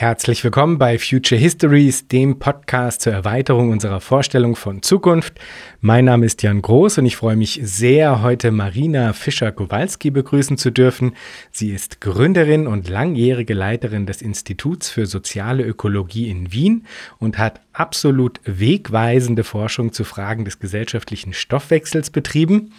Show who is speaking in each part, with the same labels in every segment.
Speaker 1: Herzlich willkommen bei Future Histories, dem Podcast zur Erweiterung unserer Vorstellung von Zukunft. Mein Name ist Jan Groß und ich freue mich sehr, heute Marina Fischer-Kowalski begrüßen zu dürfen. Sie ist Gründerin und langjährige Leiterin des Instituts für soziale Ökologie in Wien und hat absolut wegweisende Forschung zu Fragen des gesellschaftlichen Stoffwechsels betrieben.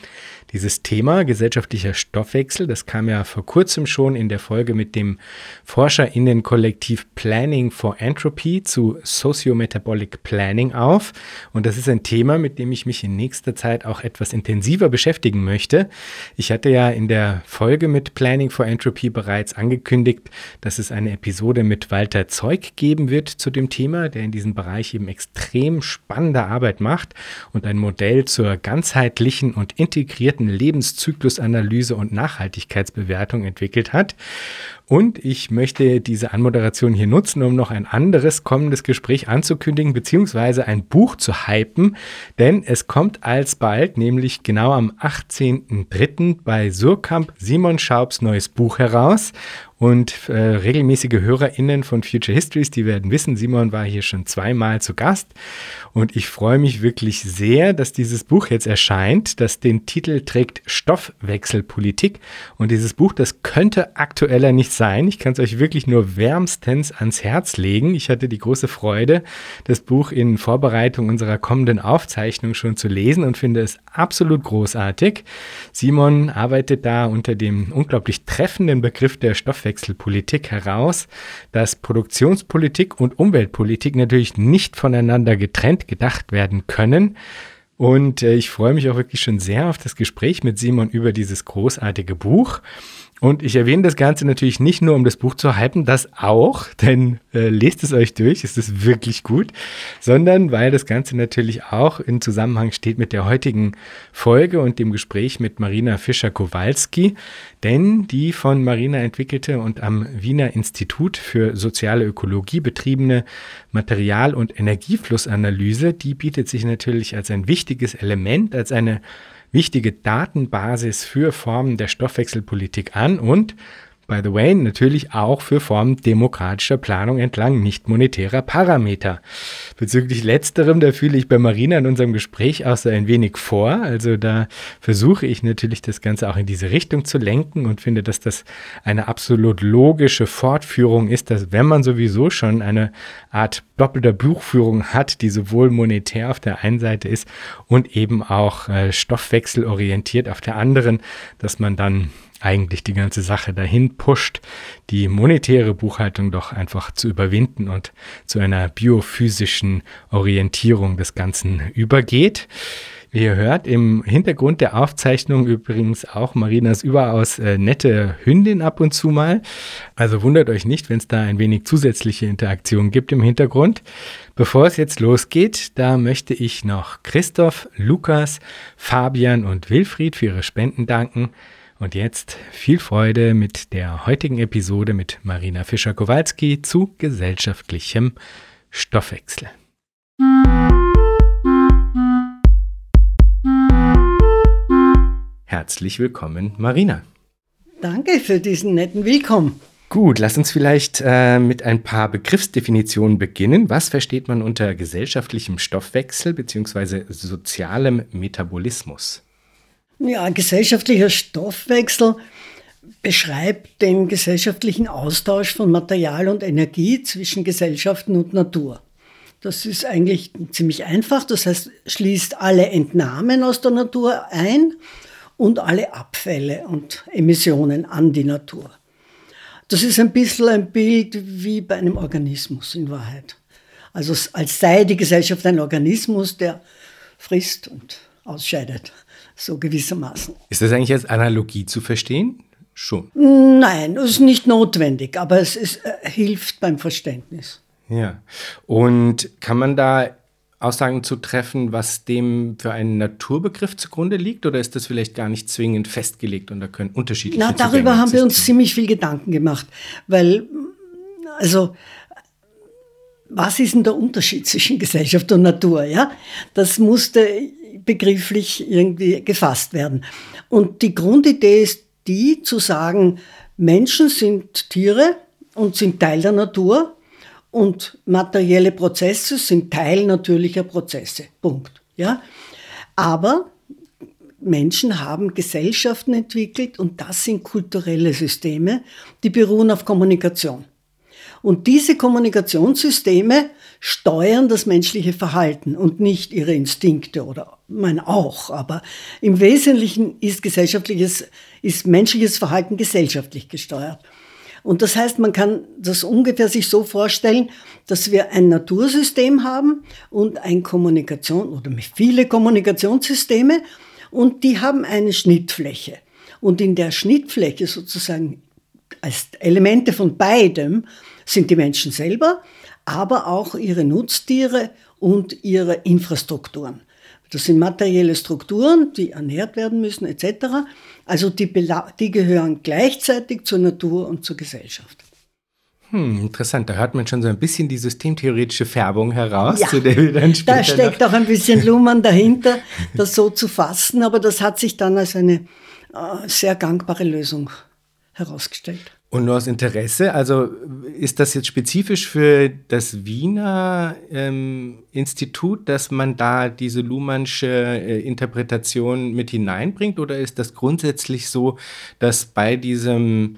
Speaker 1: Dieses Thema gesellschaftlicher Stoffwechsel, das kam ja vor kurzem schon in der Folge mit dem Forscherinnenkollektiv Planning for Entropy zu Sociometabolic Planning auf. Und das ist ein Thema, mit dem ich mich in nächster Zeit auch etwas intensiver beschäftigen möchte. Ich hatte ja in der Folge mit Planning for Entropy bereits angekündigt, dass es eine Episode mit Walter Zeug geben wird zu dem Thema, der in diesem Bereich eben extrem spannende Arbeit macht und ein Modell zur ganzheitlichen und integrierten Lebenszyklusanalyse und Nachhaltigkeitsbewertung entwickelt hat. Und ich möchte diese Anmoderation hier nutzen, um noch ein anderes kommendes Gespräch anzukündigen, beziehungsweise ein Buch zu hypen, denn es kommt alsbald, nämlich genau am 18.03. bei Surkamp Simon Schaubs neues Buch heraus. Und äh, regelmäßige HörerInnen von Future Histories, die werden wissen, Simon war hier schon zweimal zu Gast. Und ich freue mich wirklich sehr, dass dieses Buch jetzt erscheint, das den Titel trägt Stoffwechselpolitik. Und dieses Buch, das könnte aktueller nicht sein. Ich kann es euch wirklich nur wärmstens ans Herz legen. Ich hatte die große Freude, das Buch in Vorbereitung unserer kommenden Aufzeichnung schon zu lesen und finde es absolut großartig. Simon arbeitet da unter dem unglaublich treffenden Begriff der Stoffwechselpolitik Stoffwechselpolitik heraus, dass Produktionspolitik und Umweltpolitik natürlich nicht voneinander getrennt gedacht werden können. Und äh, ich freue mich auch wirklich schon sehr auf das Gespräch mit Simon über dieses großartige Buch. Und ich erwähne das Ganze natürlich nicht nur, um das Buch zu hypen, das auch, denn äh, lest es euch durch, es ist wirklich gut, sondern weil das Ganze natürlich auch in Zusammenhang steht mit der heutigen Folge und dem Gespräch mit Marina Fischer-Kowalski, denn die von Marina entwickelte und am Wiener Institut für soziale Ökologie betriebene Material- und Energieflussanalyse, die bietet sich natürlich als ein wichtiges Element, als eine wichtige Datenbasis für Formen der Stoffwechselpolitik an und by the way, natürlich auch für Formen demokratischer Planung entlang nicht monetärer Parameter. Bezüglich letzterem, da fühle ich bei Marina in unserem Gespräch auch so ein wenig vor. Also da versuche ich natürlich das Ganze auch in diese Richtung zu lenken und finde, dass das eine absolut logische Fortführung ist, dass wenn man sowieso schon eine Art doppelter Buchführung hat, die sowohl monetär auf der einen Seite ist und eben auch äh, stoffwechselorientiert auf der anderen, dass man dann eigentlich die ganze Sache dahin pusht, die monetäre Buchhaltung doch einfach zu überwinden und zu einer biophysischen Orientierung des Ganzen übergeht. Wie ihr hört, im Hintergrund der Aufzeichnung übrigens auch Marinas überaus äh, nette Hündin ab und zu mal. Also wundert euch nicht, wenn es da ein wenig zusätzliche Interaktion gibt im Hintergrund. Bevor es jetzt losgeht, da möchte ich noch Christoph, Lukas, Fabian und Wilfried für ihre Spenden danken. Und jetzt viel Freude mit der heutigen Episode mit Marina Fischer-Kowalski zu gesellschaftlichem Stoffwechsel. Herzlich willkommen, Marina.
Speaker 2: Danke für diesen netten Willkommen.
Speaker 1: Gut, lass uns vielleicht äh, mit ein paar Begriffsdefinitionen beginnen. Was versteht man unter gesellschaftlichem Stoffwechsel bzw. sozialem Metabolismus?
Speaker 2: Ja, gesellschaftlicher Stoffwechsel beschreibt den gesellschaftlichen Austausch von Material und Energie zwischen Gesellschaften und Natur. Das ist eigentlich ziemlich einfach, das heißt, schließt alle Entnahmen aus der Natur ein und alle Abfälle und Emissionen an die Natur. Das ist ein bisschen ein Bild wie bei einem Organismus in Wahrheit. Also als sei die Gesellschaft ein Organismus, der frisst und ausscheidet so gewissermaßen.
Speaker 1: Ist das eigentlich als Analogie zu verstehen? Schon.
Speaker 2: Nein, es ist nicht notwendig, aber es ist, äh, hilft beim Verständnis.
Speaker 1: Ja. Und kann man da Aussagen zu treffen, was dem für einen Naturbegriff zugrunde liegt? Oder ist das vielleicht gar nicht zwingend festgelegt und da können unterschiedliche
Speaker 2: Na, darüber haben wir uns ziemlich viel Gedanken gemacht, weil, also, was ist denn der Unterschied zwischen Gesellschaft und Natur? Ja, das musste begrifflich irgendwie gefasst werden. Und die Grundidee ist die, zu sagen, Menschen sind Tiere und sind Teil der Natur und materielle Prozesse sind Teil natürlicher Prozesse. Punkt. Ja? Aber Menschen haben Gesellschaften entwickelt und das sind kulturelle Systeme, die beruhen auf Kommunikation. Und diese Kommunikationssysteme steuern das menschliche Verhalten und nicht ihre Instinkte oder mein auch. Aber im Wesentlichen ist gesellschaftliches, ist menschliches Verhalten gesellschaftlich gesteuert. Und das heißt, man kann das ungefähr sich so vorstellen, dass wir ein Natursystem haben und ein Kommunikation oder viele Kommunikationssysteme und die haben eine Schnittfläche. Und in der Schnittfläche sozusagen als Elemente von beidem sind die Menschen selber, aber auch ihre Nutztiere und ihre Infrastrukturen. Das sind materielle Strukturen, die ernährt werden müssen etc. Also die, die gehören gleichzeitig zur Natur und zur Gesellschaft.
Speaker 1: Hm, interessant. Da hört man schon so ein bisschen die systemtheoretische Färbung heraus,
Speaker 2: ja, zu der wir dann später Da steckt auch ein bisschen Luhmann dahinter, das so zu fassen, aber das hat sich dann als eine äh, sehr gangbare Lösung herausgestellt.
Speaker 1: Und nur aus Interesse, also ist das jetzt spezifisch für das Wiener ähm, Institut, dass man da diese Luhmannsche äh, Interpretation mit hineinbringt? Oder ist das grundsätzlich so, dass bei diesem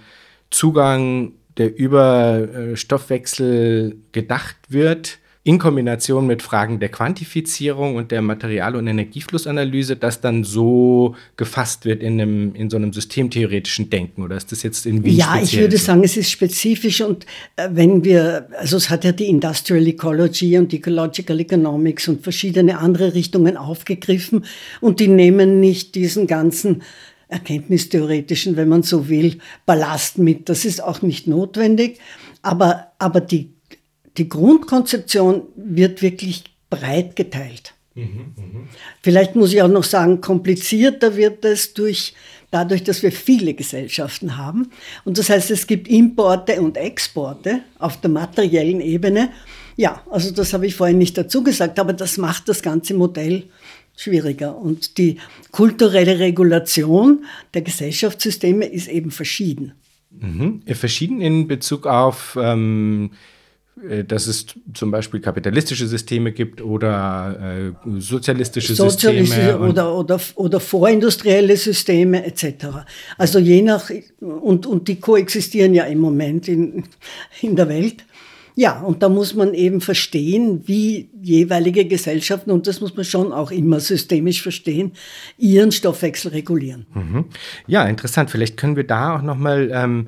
Speaker 1: Zugang der über äh, Stoffwechsel gedacht wird, in Kombination mit Fragen der Quantifizierung und der Material- und Energieflussanalyse, das dann so gefasst wird in, einem, in so einem systemtheoretischen Denken? Oder ist das jetzt in Wien
Speaker 2: Ja, ich würde so? sagen, es ist spezifisch und äh, wenn wir, also es hat ja die Industrial Ecology und Ecological Economics und verschiedene andere Richtungen aufgegriffen und die nehmen nicht diesen ganzen erkenntnistheoretischen, wenn man so will, Ballast mit. Das ist auch nicht notwendig. Aber, aber die, die Grundkonzeption wird wirklich breit geteilt. Vielleicht muss ich auch noch sagen, komplizierter wird es durch, dadurch, dass wir viele Gesellschaften haben. Und das heißt, es gibt Importe und Exporte auf der materiellen Ebene. Ja, also das habe ich vorhin nicht dazu gesagt, aber das macht das ganze Modell schwieriger. Und die kulturelle Regulation der Gesellschaftssysteme ist eben verschieden.
Speaker 1: Mhm. Verschieden in Bezug auf, ähm, äh, dass es zum Beispiel kapitalistische Systeme gibt oder äh, sozialistische, sozialistische Systeme.
Speaker 2: Oder, oder, oder vorindustrielle Systeme etc. Also je nach, und, und die koexistieren ja im Moment in, in der Welt. Ja, und da muss man eben verstehen, wie jeweilige Gesellschaften, und das muss man schon auch immer systemisch verstehen, ihren Stoffwechsel regulieren.
Speaker 1: Mhm. Ja, interessant. Vielleicht können wir da auch nochmal ähm,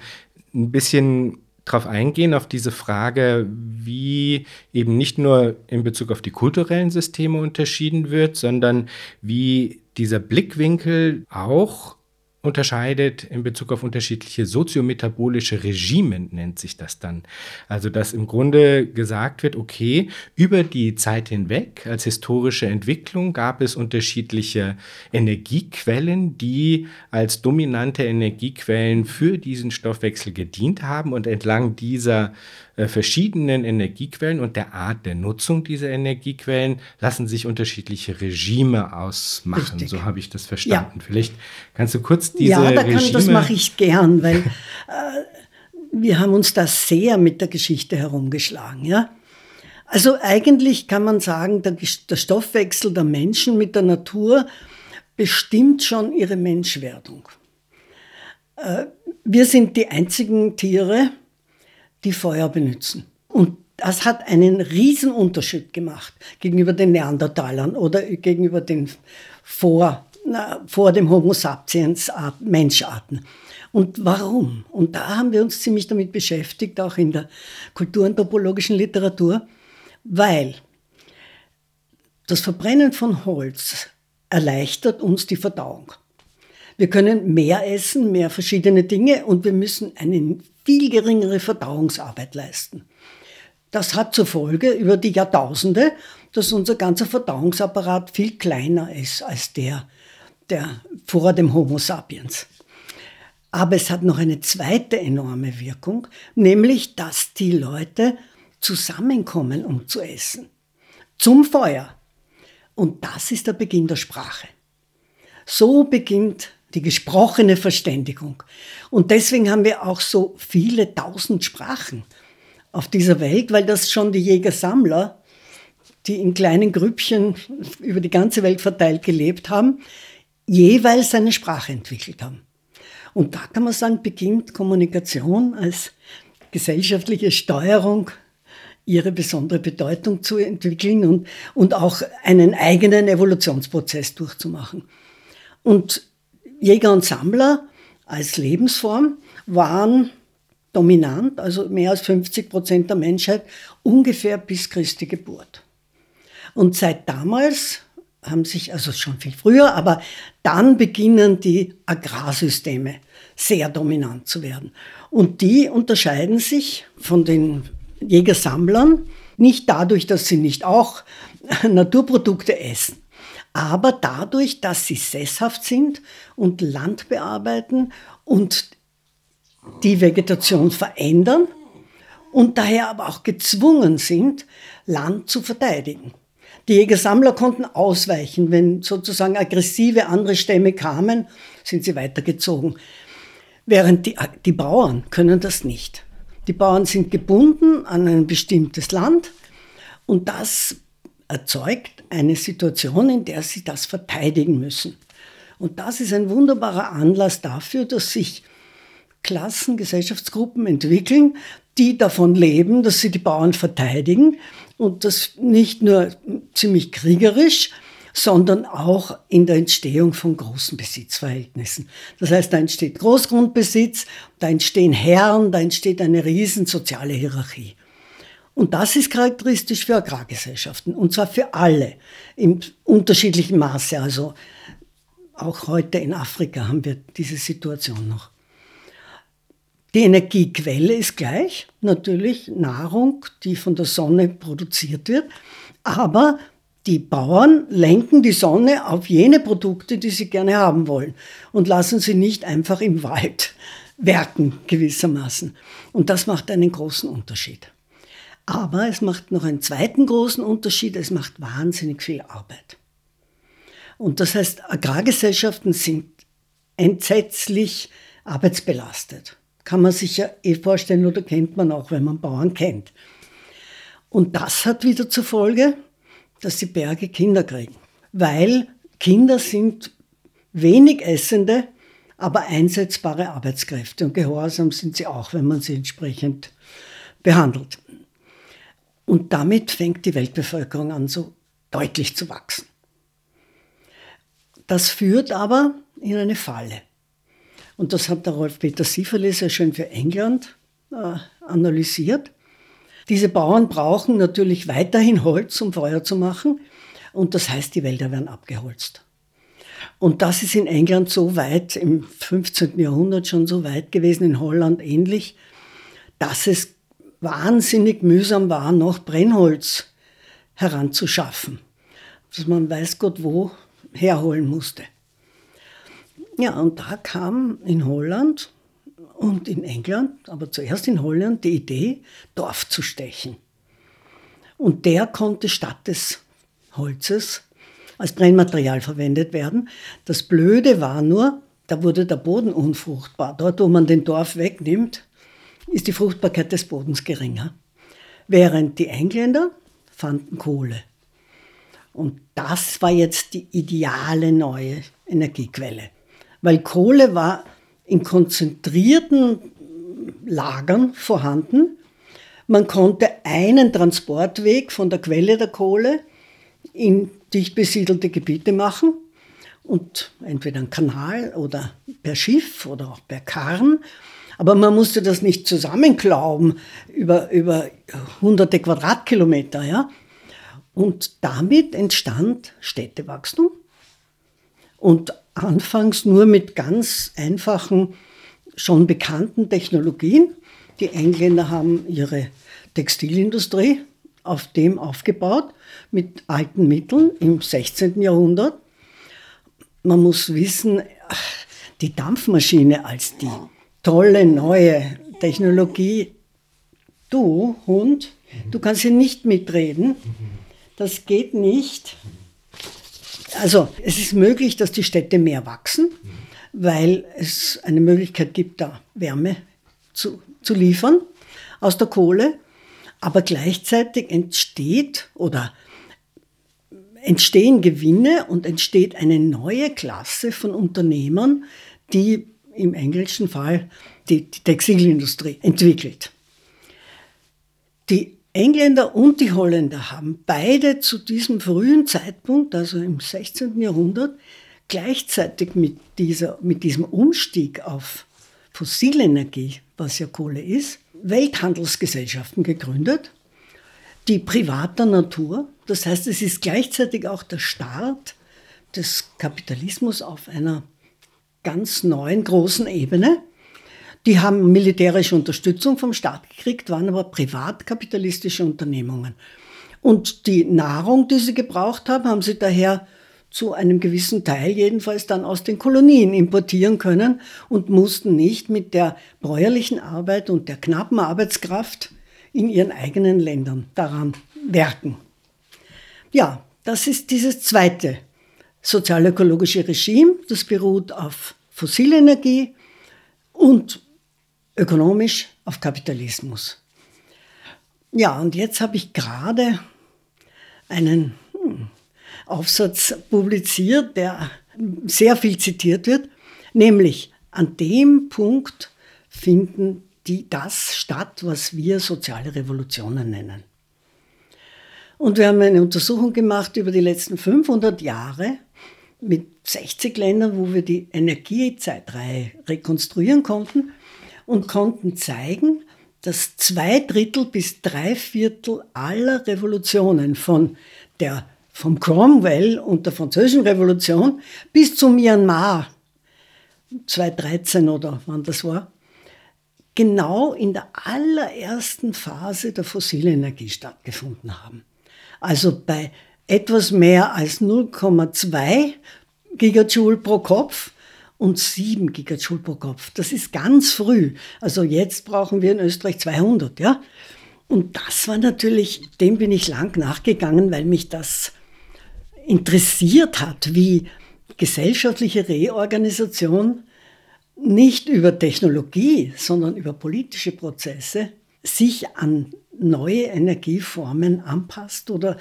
Speaker 1: ein bisschen drauf eingehen, auf diese Frage, wie eben nicht nur in Bezug auf die kulturellen Systeme unterschieden wird, sondern wie dieser Blickwinkel auch unterscheidet in Bezug auf unterschiedliche soziometabolische Regime, nennt sich das dann. Also, dass im Grunde gesagt wird, okay, über die Zeit hinweg als historische Entwicklung gab es unterschiedliche Energiequellen, die als dominante Energiequellen für diesen Stoffwechsel gedient haben und entlang dieser äh, verschiedenen Energiequellen und der Art der Nutzung dieser Energiequellen lassen sich unterschiedliche Regime ausmachen. Richtig. So habe ich das verstanden. Ja. Vielleicht kannst du kurz diese ja,
Speaker 2: da
Speaker 1: kann, Regime...
Speaker 2: das mache ich gern, weil äh, wir haben uns da sehr mit der Geschichte herumgeschlagen. Ja? Also eigentlich kann man sagen, der, der Stoffwechsel der Menschen mit der Natur bestimmt schon ihre Menschwerdung. Äh, wir sind die einzigen Tiere, die Feuer benutzen. Und das hat einen riesen Unterschied gemacht gegenüber den Neandertalern oder gegenüber den vor, na, vor dem Homo sapiens Menscharten. Und warum? Und da haben wir uns ziemlich damit beschäftigt, auch in der kulturanthropologischen Literatur, weil das Verbrennen von Holz erleichtert uns die Verdauung. Wir können mehr essen, mehr verschiedene Dinge und wir müssen eine viel geringere Verdauungsarbeit leisten. Das hat zur Folge über die Jahrtausende, dass unser ganzer Verdauungsapparat viel kleiner ist als der, der vor dem Homo sapiens. Aber es hat noch eine zweite enorme Wirkung, nämlich dass die Leute zusammenkommen, um zu essen. Zum Feuer. Und das ist der Beginn der Sprache. So beginnt die gesprochene Verständigung. Und deswegen haben wir auch so viele tausend Sprachen. auf dieser Welt, weil das schon die Jäger-Sammler, die in kleinen Grüppchen über die ganze Welt verteilt gelebt haben, jeweils eine Sprache entwickelt haben. Und da kann man sagen, beginnt Kommunikation als gesellschaftliche Steuerung ihre besondere Bedeutung zu entwickeln und, und auch einen eigenen Evolutionsprozess durchzumachen. Und Jäger und Sammler als Lebensform waren dominant, also mehr als 50 Prozent der Menschheit, ungefähr bis Christi Geburt. Und seit damals haben sich, also schon viel früher, aber dann beginnen die Agrarsysteme sehr dominant zu werden. Und die unterscheiden sich von den Jägersammlern nicht dadurch, dass sie nicht auch Naturprodukte essen, aber dadurch, dass sie sesshaft sind und Land bearbeiten und die Vegetation verändern und daher aber auch gezwungen sind, Land zu verteidigen. Die Jägersammler konnten ausweichen, wenn sozusagen aggressive andere Stämme kamen, sind sie weitergezogen. Während die, die Bauern können das nicht. Die Bauern sind gebunden an ein bestimmtes Land und das erzeugt eine Situation, in der sie das verteidigen müssen. Und das ist ein wunderbarer Anlass dafür, dass sich Klassen, Gesellschaftsgruppen entwickeln, die davon leben, dass sie die Bauern verteidigen und das nicht nur ziemlich kriegerisch, sondern auch in der Entstehung von großen Besitzverhältnissen. Das heißt, da entsteht Großgrundbesitz, da entstehen Herren, da entsteht eine riesen soziale Hierarchie. Und das ist charakteristisch für Agrargesellschaften, und zwar für alle im unterschiedlichen Maße. Also auch heute in Afrika haben wir diese Situation noch. Die Energiequelle ist gleich, natürlich Nahrung, die von der Sonne produziert wird, aber die Bauern lenken die Sonne auf jene Produkte, die sie gerne haben wollen und lassen sie nicht einfach im Wald werken gewissermaßen. Und das macht einen großen Unterschied. Aber es macht noch einen zweiten großen Unterschied, es macht wahnsinnig viel Arbeit. Und das heißt, Agrargesellschaften sind entsetzlich arbeitsbelastet. Kann man sich ja eh vorstellen oder kennt man auch, wenn man Bauern kennt. Und das hat wieder zur Folge, dass die Berge Kinder kriegen. Weil Kinder sind wenig essende, aber einsetzbare Arbeitskräfte. Und gehorsam sind sie auch, wenn man sie entsprechend behandelt. Und damit fängt die Weltbevölkerung an, so deutlich zu wachsen. Das führt aber in eine Falle. Und das hat der Rolf-Peter Sieferle sehr schön für England äh, analysiert. Diese Bauern brauchen natürlich weiterhin Holz, um Feuer zu machen. Und das heißt, die Wälder werden abgeholzt. Und das ist in England so weit, im 15. Jahrhundert schon so weit gewesen, in Holland ähnlich, dass es wahnsinnig mühsam war, noch Brennholz heranzuschaffen. Dass man weiß Gott wo herholen musste. Ja, und da kam in Holland und in England, aber zuerst in Holland, die Idee, Dorf zu stechen. Und der konnte statt des Holzes als Brennmaterial verwendet werden. Das Blöde war nur, da wurde der Boden unfruchtbar. Dort, wo man den Dorf wegnimmt, ist die Fruchtbarkeit des Bodens geringer. Während die Engländer fanden Kohle. Und das war jetzt die ideale neue Energiequelle weil Kohle war in konzentrierten Lagern vorhanden. Man konnte einen Transportweg von der Quelle der Kohle in dicht besiedelte Gebiete machen und entweder einen Kanal oder per Schiff oder auch per Karren. Aber man musste das nicht zusammenklauben über, über hunderte Quadratkilometer. Ja? Und damit entstand Städtewachstum und anfangs nur mit ganz einfachen, schon bekannten Technologien. Die Engländer haben ihre Textilindustrie auf dem aufgebaut, mit alten Mitteln im 16. Jahrhundert. Man muss wissen, die Dampfmaschine als die tolle neue Technologie, du Hund, du kannst hier nicht mitreden, das geht nicht. Also es ist möglich, dass die Städte mehr wachsen, weil es eine Möglichkeit gibt, da Wärme zu, zu liefern aus der Kohle. Aber gleichzeitig entsteht oder entstehen Gewinne und entsteht eine neue Klasse von Unternehmern, die im englischen Fall die, die Textilindustrie entwickelt. Die Engländer und die Holländer haben beide zu diesem frühen Zeitpunkt, also im 16. Jahrhundert, gleichzeitig mit, dieser, mit diesem Umstieg auf Fossilenergie, was ja Kohle ist, Welthandelsgesellschaften gegründet, die privater Natur. Das heißt, es ist gleichzeitig auch der Start des Kapitalismus auf einer ganz neuen großen Ebene. Die haben militärische Unterstützung vom Staat gekriegt, waren aber privatkapitalistische Unternehmungen. Und die Nahrung, die sie gebraucht haben, haben sie daher zu einem gewissen Teil jedenfalls dann aus den Kolonien importieren können und mussten nicht mit der bäuerlichen Arbeit und der knappen Arbeitskraft in ihren eigenen Ländern daran werken. Ja, das ist dieses zweite sozialökologische Regime, das beruht auf Fossilenergie und ökonomisch auf Kapitalismus. Ja, und jetzt habe ich gerade einen hm, Aufsatz publiziert, der sehr viel zitiert wird, nämlich an dem Punkt finden die das statt, was wir soziale Revolutionen nennen. Und wir haben eine Untersuchung gemacht über die letzten 500 Jahre mit 60 Ländern, wo wir die Energiezeitreihe rekonstruieren konnten und konnten zeigen, dass zwei Drittel bis drei Viertel aller Revolutionen von der, vom Cromwell und der Französischen Revolution bis zum Myanmar 2013 oder wann das war, genau in der allerersten Phase der fossilen Energie stattgefunden haben. Also bei etwas mehr als 0,2 Gigajoule pro Kopf und 7 Gigajoule pro Kopf. Das ist ganz früh. Also jetzt brauchen wir in Österreich 200, ja. Und das war natürlich, dem bin ich lang nachgegangen, weil mich das interessiert hat, wie gesellschaftliche Reorganisation nicht über Technologie, sondern über politische Prozesse sich an neue Energieformen anpasst oder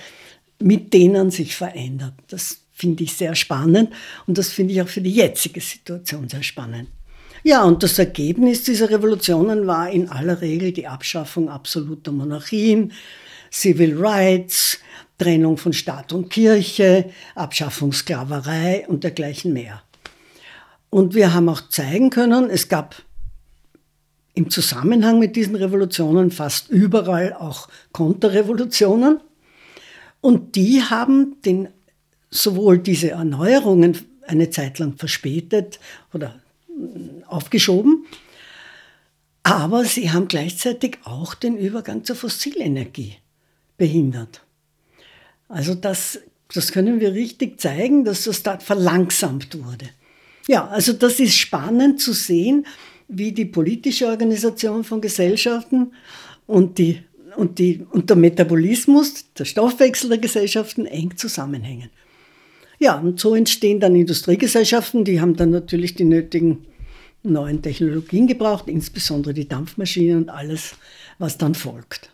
Speaker 2: mit denen sich verändert. Das finde ich sehr spannend und das finde ich auch für die jetzige Situation sehr spannend. Ja, und das Ergebnis dieser Revolutionen war in aller Regel die Abschaffung absoluter Monarchien, Civil Rights, Trennung von Staat und Kirche, Abschaffung Sklaverei und dergleichen mehr. Und wir haben auch zeigen können, es gab im Zusammenhang mit diesen Revolutionen fast überall auch Konterrevolutionen. Und die haben den, sowohl diese Erneuerungen eine Zeit lang verspätet oder aufgeschoben, aber sie haben gleichzeitig auch den Übergang zur Fossilenergie behindert. Also das, das können wir richtig zeigen, dass das da verlangsamt wurde. Ja, also das ist spannend zu sehen, wie die politische Organisation von Gesellschaften und, die, und, die, und der Metabolismus, der Stoffwechsel der Gesellschaften eng zusammenhängen. Ja, und so entstehen dann Industriegesellschaften, die haben dann natürlich die nötigen neuen Technologien gebraucht, insbesondere die Dampfmaschinen und alles, was dann folgt.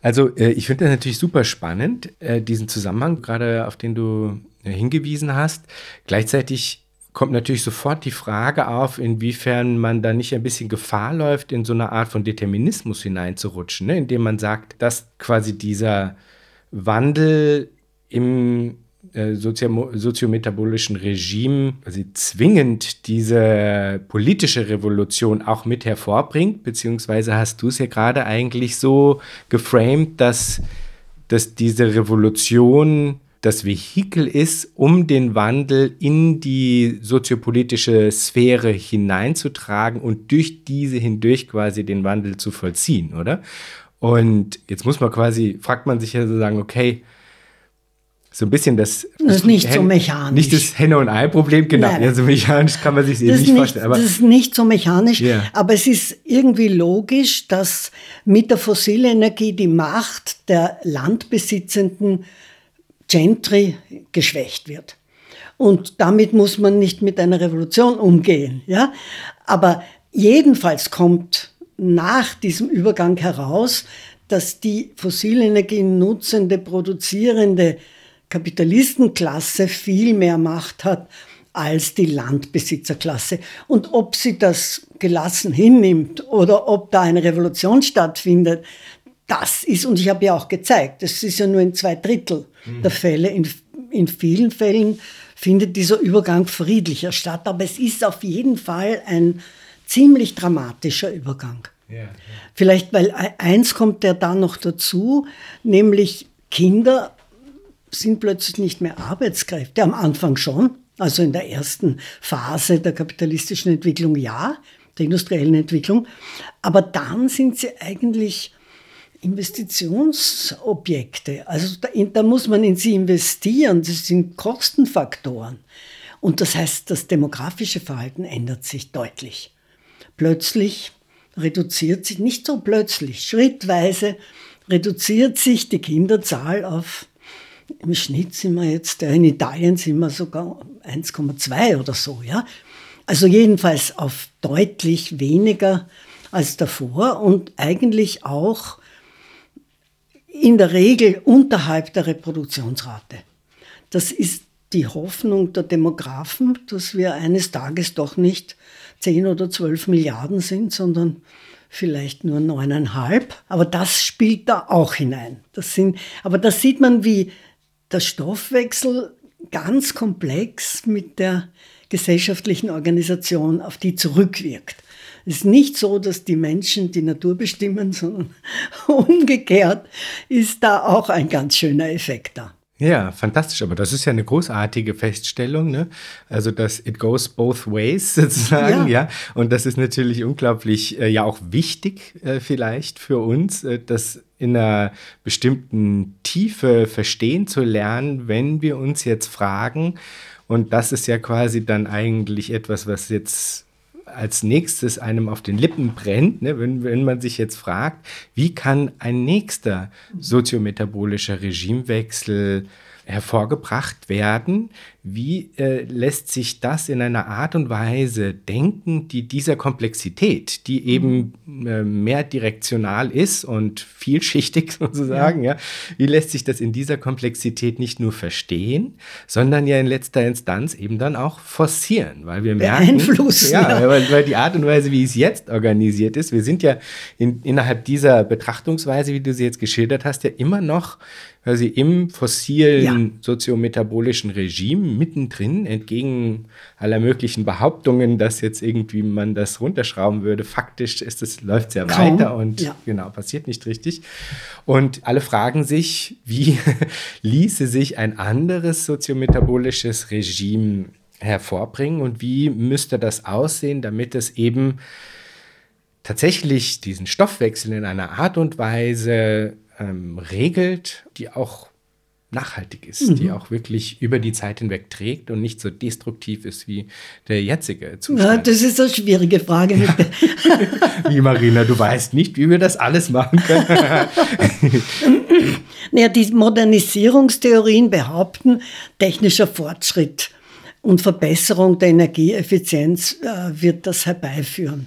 Speaker 1: Also äh, ich finde das natürlich super spannend, äh, diesen Zusammenhang, gerade auf den du äh, hingewiesen hast. Gleichzeitig kommt natürlich sofort die Frage auf, inwiefern man da nicht ein bisschen Gefahr läuft, in so eine Art von Determinismus hineinzurutschen, ne? indem man sagt, dass quasi dieser Wandel im äh, soziometabolischen Regime quasi zwingend diese politische Revolution auch mit hervorbringt, beziehungsweise hast du es ja gerade eigentlich so geframed, dass, dass diese Revolution das Vehikel ist, um den Wandel in die soziopolitische Sphäre hineinzutragen und durch diese hindurch quasi den Wandel zu vollziehen, oder? Und jetzt muss man quasi, fragt man sich ja so sagen, okay, so ein bisschen das.
Speaker 2: Das ist nicht Hen so mechanisch.
Speaker 1: Nicht das Henne- und Ei-Problem, genau. Nein. Ja, so mechanisch kann man sich das nicht, nicht vorstellen.
Speaker 2: Aber das ist nicht so mechanisch, yeah. aber es ist irgendwie logisch, dass mit der fossilen Energie die Macht der Landbesitzenden Gentry geschwächt wird. Und damit muss man nicht mit einer Revolution umgehen. Ja? Aber jedenfalls kommt nach diesem Übergang heraus, dass die fossile Energien nutzende, produzierende Kapitalistenklasse viel mehr Macht hat als die Landbesitzerklasse. Und ob sie das gelassen hinnimmt oder ob da eine Revolution stattfindet, das ist, und ich habe ja auch gezeigt, das ist ja nur in zwei Drittel mhm. der Fälle. In, in vielen Fällen findet dieser Übergang friedlicher statt, aber es ist auf jeden Fall ein ziemlich dramatischer Übergang. Ja, ja. Vielleicht, weil e-, eins kommt ja da noch dazu, nämlich Kinder sind plötzlich nicht mehr Arbeitskräfte, am Anfang schon, also in der ersten Phase der kapitalistischen Entwicklung ja, der industriellen Entwicklung, aber dann sind sie eigentlich Investitionsobjekte. Also da, da, muss man in sie investieren. Das sind Kostenfaktoren. Und das heißt, das demografische Verhalten ändert sich deutlich. Plötzlich reduziert sich, nicht so plötzlich, schrittweise reduziert sich die Kinderzahl auf, im Schnitt sind wir jetzt, in Italien sind wir sogar 1,2 oder so, ja. Also jedenfalls auf deutlich weniger als davor und eigentlich auch in der Regel unterhalb der Reproduktionsrate. Das ist die Hoffnung der Demografen, dass wir eines Tages doch nicht 10 oder 12 Milliarden sind, sondern vielleicht nur neuneinhalb. Aber das spielt da auch hinein. Das sind, aber da sieht man, wie der Stoffwechsel ganz komplex mit der gesellschaftlichen Organisation auf die zurückwirkt. Es ist nicht so, dass die Menschen die Natur bestimmen, sondern umgekehrt ist da auch ein ganz schöner Effekt da.
Speaker 1: Ja, fantastisch. Aber das ist ja eine großartige Feststellung. Ne? Also, dass it goes both ways sozusagen. Ja. ja? Und das ist natürlich unglaublich, äh, ja auch wichtig äh, vielleicht für uns, äh, das in einer bestimmten Tiefe verstehen zu lernen, wenn wir uns jetzt fragen. Und das ist ja quasi dann eigentlich etwas, was jetzt als nächstes einem auf den Lippen brennt, ne, wenn, wenn man sich jetzt fragt, wie kann ein nächster soziometabolischer Regimewechsel hervorgebracht werden. Wie äh, lässt sich das in einer Art und Weise denken, die dieser Komplexität, die eben äh, mehr direktional ist und vielschichtig sozusagen, ja. ja. wie lässt sich das in dieser Komplexität nicht nur verstehen, sondern ja in letzter Instanz eben dann auch forcieren, weil wir merken,
Speaker 2: Beeinflussen,
Speaker 1: ja, ja. Weil, weil, die Art und Weise, wie es jetzt organisiert ist, wir sind ja in, innerhalb dieser Betrachtungsweise, wie du sie jetzt geschildert hast, ja immer noch quasi im fossilen ja. soziometabolischen Regime mittendrin, entgegen aller möglichen Behauptungen, dass jetzt irgendwie man das runterschrauben würde. Faktisch ist es, läuft ja weiter und ja. genau, passiert nicht richtig. Und alle fragen sich, wie ließe sich ein anderes soziometabolisches Regime hervorbringen und wie müsste das aussehen, damit es eben tatsächlich diesen Stoffwechsel in einer Art und Weise ähm, regelt, die auch nachhaltig ist, mhm. die auch wirklich über die Zeit hinweg trägt und nicht so destruktiv ist wie der jetzige Zustand. Ja,
Speaker 2: das ist eine schwierige Frage. Ja.
Speaker 1: wie Marina, du weißt nicht, wie wir das alles machen können.
Speaker 2: naja, die Modernisierungstheorien behaupten, technischer Fortschritt und Verbesserung der Energieeffizienz äh, wird das herbeiführen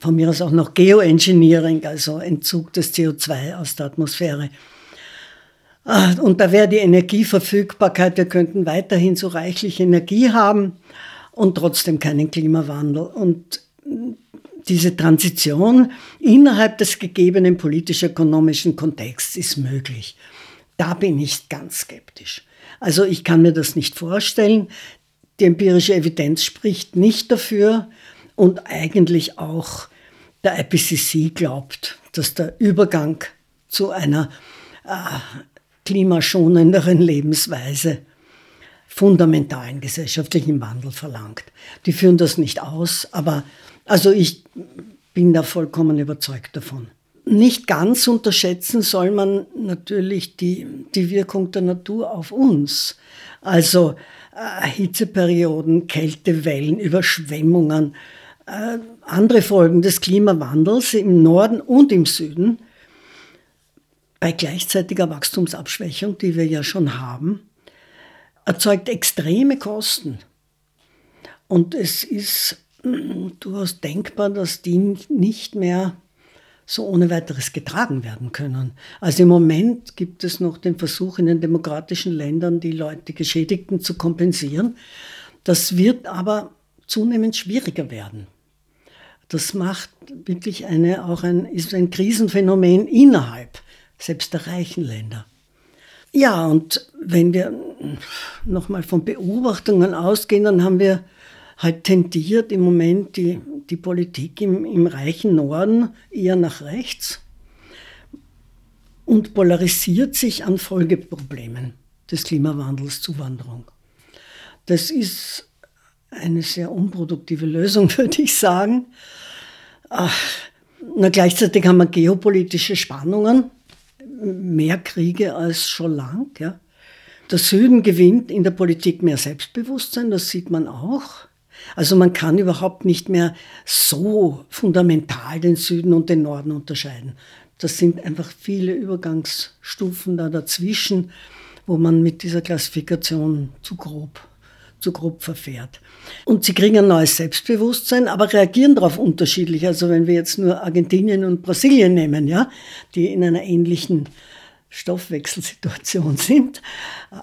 Speaker 2: von mir aus auch noch Geoengineering, also Entzug des CO2 aus der Atmosphäre. Ah, und da wäre die Energieverfügbarkeit, wir könnten weiterhin so reichlich Energie haben und trotzdem keinen Klimawandel. Und diese Transition innerhalb des gegebenen politisch-ökonomischen Kontexts ist möglich. Da bin ich ganz skeptisch. Also ich kann mir das nicht vorstellen. Die empirische Evidenz spricht nicht dafür und eigentlich auch der IPCC glaubt, dass der Übergang zu einer äh, klimaschonenderen Lebensweise fundamentalen gesellschaftlichen Wandel verlangt. Die führen das nicht aus, aber also ich bin da vollkommen überzeugt davon. Nicht ganz unterschätzen soll man natürlich die, die Wirkung der Natur auf uns. Also äh, Hitzeperioden, Kältewellen, Überschwemmungen, äh, andere Folgen des Klimawandels im Norden und im Süden bei gleichzeitiger Wachstumsabschwächung, die wir ja schon haben, erzeugt extreme Kosten. Und es ist mm, durchaus denkbar, dass die nicht mehr so ohne weiteres getragen werden können. Also im Moment gibt es noch den Versuch in den demokratischen Ländern, die Leute, die Geschädigten zu kompensieren. Das wird aber zunehmend schwieriger werden. Das macht wirklich eine, auch ein, ist ein Krisenphänomen innerhalb selbst der reichen Länder. Ja, und wenn wir nochmal von Beobachtungen ausgehen, dann haben wir halt tendiert im Moment die, die Politik im, im reichen Norden eher nach rechts und polarisiert sich an Folgeproblemen des Klimawandels, Zuwanderung. Das ist eine sehr unproduktive Lösung, würde ich sagen. Ach, na, gleichzeitig haben wir geopolitische Spannungen, mehr Kriege als schon lang. Ja. Der Süden gewinnt in der Politik mehr Selbstbewusstsein, das sieht man auch. Also man kann überhaupt nicht mehr so fundamental den Süden und den Norden unterscheiden. Das sind einfach viele Übergangsstufen da dazwischen, wo man mit dieser Klassifikation zu grob, zu grob verfährt. Und sie kriegen ein neues Selbstbewusstsein, aber reagieren darauf unterschiedlich. Also wenn wir jetzt nur Argentinien und Brasilien nehmen, ja, die in einer ähnlichen Stoffwechselsituation sind,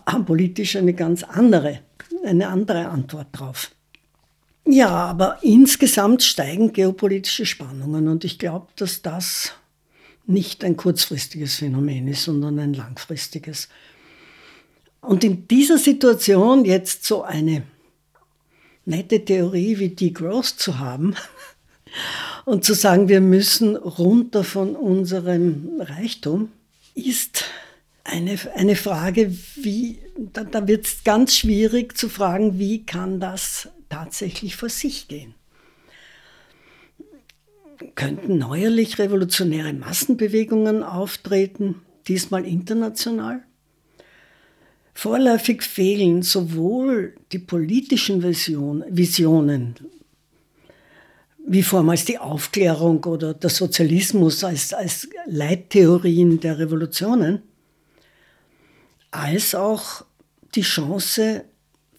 Speaker 2: haben politisch eine ganz andere, eine andere Antwort drauf. Ja, aber insgesamt steigen geopolitische Spannungen und ich glaube, dass das nicht ein kurzfristiges Phänomen ist, sondern ein langfristiges. Und in dieser Situation jetzt so eine nette Theorie wie Degrowth zu haben und zu sagen, wir müssen runter von unserem Reichtum, ist eine, eine Frage, wie, da, da wird es ganz schwierig zu fragen, wie kann das tatsächlich vor sich gehen. Könnten neuerlich revolutionäre Massenbewegungen auftreten, diesmal international? Vorläufig fehlen sowohl die politischen Vision, Visionen, wie vormals die Aufklärung oder der Sozialismus als, als Leittheorien der Revolutionen, als auch die Chance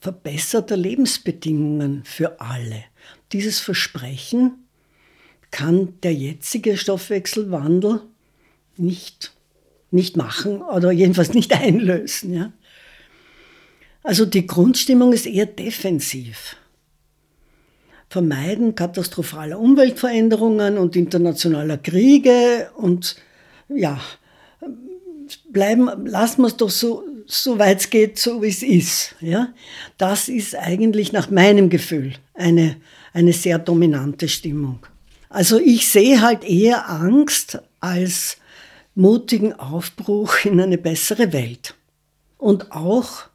Speaker 2: verbesserter Lebensbedingungen für alle. Dieses Versprechen kann der jetzige Stoffwechselwandel nicht, nicht machen oder jedenfalls nicht einlösen. Ja? Also die Grundstimmung ist eher defensiv. Vermeiden katastrophaler Umweltveränderungen und internationaler Kriege und ja, bleiben, lassen wir es doch so, so weit es geht, so wie es ist. Ja? Das ist eigentlich nach meinem Gefühl eine, eine sehr dominante Stimmung. Also ich sehe halt eher Angst als mutigen Aufbruch in eine bessere Welt. Und auch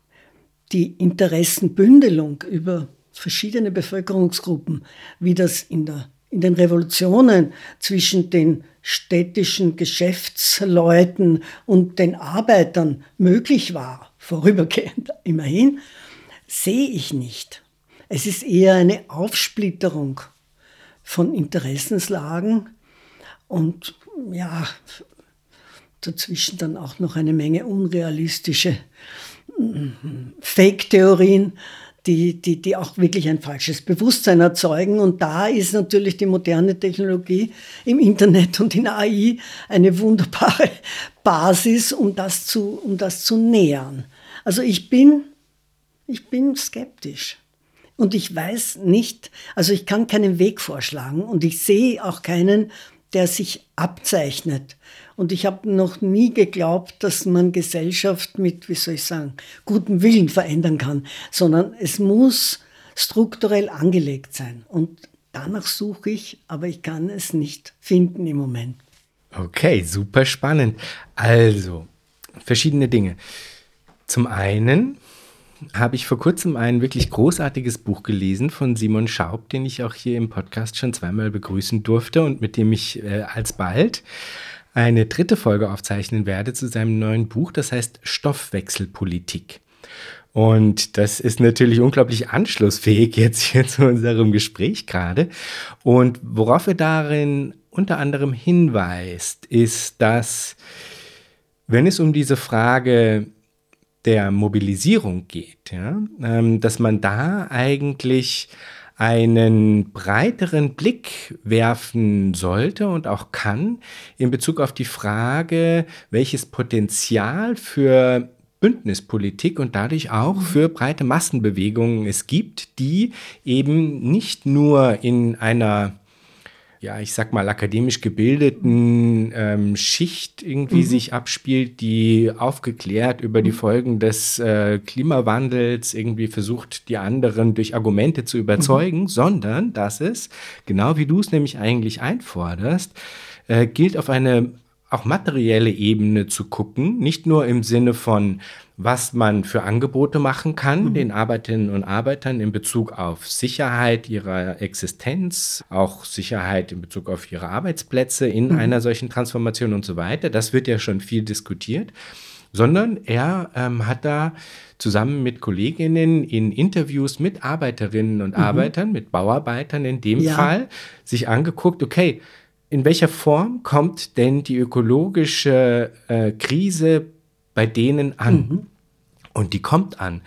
Speaker 2: die Interessenbündelung über verschiedene Bevölkerungsgruppen, wie das in, der, in den Revolutionen zwischen den städtischen Geschäftsleuten und den Arbeitern möglich war, vorübergehend immerhin, sehe ich nicht. Es ist eher eine Aufsplitterung von Interessenslagen und ja, dazwischen dann auch noch eine Menge unrealistische Fake-Theorien, die, die, die auch wirklich ein falsches Bewusstsein erzeugen. Und da ist natürlich die moderne Technologie im Internet und in AI eine wunderbare Basis, um das zu, um das zu nähern. Also ich bin, ich bin skeptisch. Und ich weiß nicht, also ich kann keinen Weg vorschlagen und ich sehe auch keinen, der sich abzeichnet. Und ich habe noch nie geglaubt, dass man Gesellschaft mit, wie soll ich sagen, gutem Willen verändern kann, sondern es muss strukturell angelegt sein. Und danach suche ich, aber ich kann es nicht finden im Moment.
Speaker 1: Okay, super spannend. Also, verschiedene Dinge. Zum einen habe ich vor kurzem ein wirklich großartiges Buch gelesen von Simon Schaub, den ich auch hier im Podcast schon zweimal begrüßen durfte und mit dem ich äh, alsbald eine dritte Folge aufzeichnen werde zu seinem neuen Buch, das heißt Stoffwechselpolitik. Und das ist natürlich unglaublich anschlussfähig jetzt hier zu unserem Gespräch gerade. Und worauf er darin unter anderem hinweist, ist, dass wenn es um diese Frage der Mobilisierung geht, ja, ähm, dass man da eigentlich einen breiteren Blick werfen sollte und auch kann in Bezug auf die Frage, welches Potenzial für Bündnispolitik und dadurch auch mhm. für breite Massenbewegungen es gibt, die eben nicht nur in einer ja, ich sag mal, akademisch gebildeten ähm, Schicht irgendwie mhm. sich abspielt, die aufgeklärt über die mhm. Folgen des äh, Klimawandels irgendwie versucht, die anderen durch Argumente zu überzeugen, mhm. sondern dass es, genau wie du es nämlich eigentlich einforderst, äh, gilt auf eine auch materielle Ebene zu gucken, nicht nur im Sinne von, was man für Angebote machen kann mhm. den Arbeiterinnen und Arbeitern in Bezug auf Sicherheit ihrer Existenz, auch Sicherheit in Bezug auf ihre Arbeitsplätze in mhm. einer solchen Transformation und so weiter. Das wird ja schon viel diskutiert, sondern er ähm, hat da zusammen mit Kolleginnen in Interviews mit Arbeiterinnen und mhm. Arbeitern, mit Bauarbeitern in dem ja. Fall, sich angeguckt, okay, in welcher Form kommt denn die ökologische äh, Krise bei denen an? Mhm. Und die kommt an.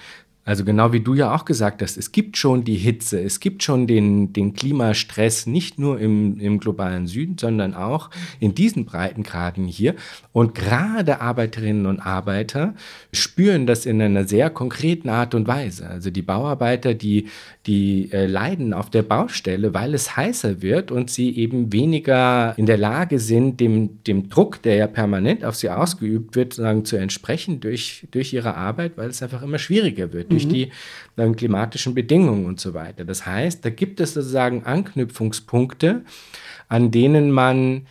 Speaker 1: Also genau wie du ja auch gesagt hast, es gibt schon die Hitze, es gibt schon den, den Klimastress, nicht nur im, im globalen Süden, sondern auch in diesen Breitengraden hier. Und gerade Arbeiterinnen und Arbeiter spüren das in einer sehr konkreten Art und Weise. Also die Bauarbeiter, die, die äh, leiden auf der Baustelle, weil es heißer wird und sie eben weniger in der Lage sind, dem, dem Druck, der ja permanent auf sie ausgeübt wird, sagen, zu entsprechen durch, durch ihre Arbeit, weil es einfach immer schwieriger wird durch mhm. die dann, klimatischen Bedingungen und so weiter. Das heißt, da gibt es sozusagen Anknüpfungspunkte, an denen man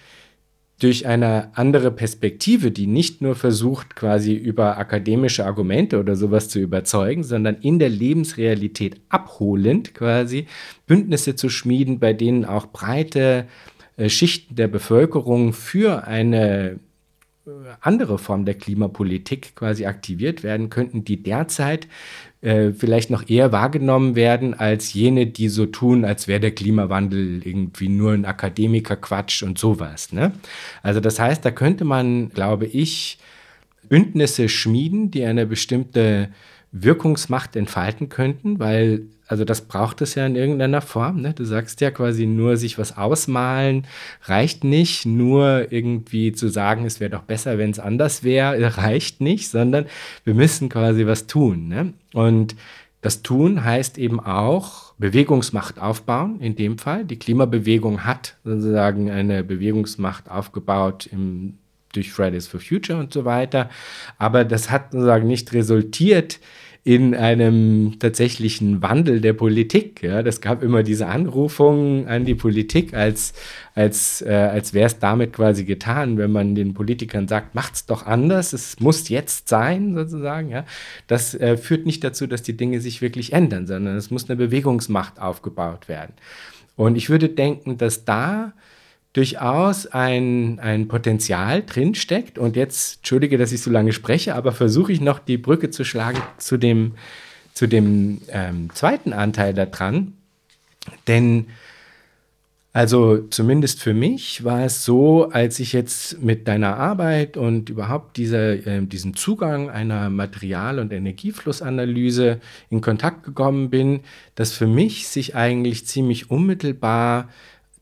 Speaker 1: durch eine andere Perspektive, die nicht nur versucht, quasi über akademische Argumente oder sowas zu überzeugen, sondern in der Lebensrealität abholend quasi Bündnisse zu schmieden, bei denen auch breite äh, Schichten der Bevölkerung für eine andere Form der Klimapolitik quasi aktiviert werden könnten, die derzeit äh, vielleicht noch eher wahrgenommen werden als jene, die so tun, als wäre der Klimawandel irgendwie nur ein Akademikerquatsch und sowas. Ne? Also das heißt, da könnte man, glaube ich, Bündnisse schmieden, die eine bestimmte Wirkungsmacht entfalten könnten, weil also das braucht es ja in irgendeiner Form. Ne? Du sagst ja quasi nur sich was ausmalen reicht nicht, nur irgendwie zu sagen, es wäre doch besser, wenn es anders wäre, reicht nicht, sondern wir müssen quasi was tun. Ne? Und das Tun heißt eben auch Bewegungsmacht aufbauen, in dem Fall. Die Klimabewegung hat sozusagen eine Bewegungsmacht aufgebaut im, durch Fridays for Future und so weiter. Aber das hat sozusagen nicht resultiert in einem tatsächlichen Wandel der Politik. Ja, das gab immer diese Anrufungen an die Politik, als, als, äh, als wäre es damit quasi getan, wenn man den Politikern sagt, macht's doch anders, es muss jetzt sein, sozusagen. Ja, das äh, führt nicht dazu, dass die Dinge sich wirklich ändern, sondern es muss eine Bewegungsmacht aufgebaut werden. Und ich würde denken, dass da durchaus ein, ein Potenzial drinsteckt. Und jetzt, entschuldige, dass ich so lange spreche, aber versuche ich noch die Brücke zu schlagen zu dem, zu dem ähm, zweiten Anteil daran. Denn also zumindest für mich war es so, als ich jetzt mit deiner Arbeit und überhaupt dieser, äh, diesem Zugang einer Material- und Energieflussanalyse in Kontakt gekommen bin, dass für mich sich eigentlich ziemlich unmittelbar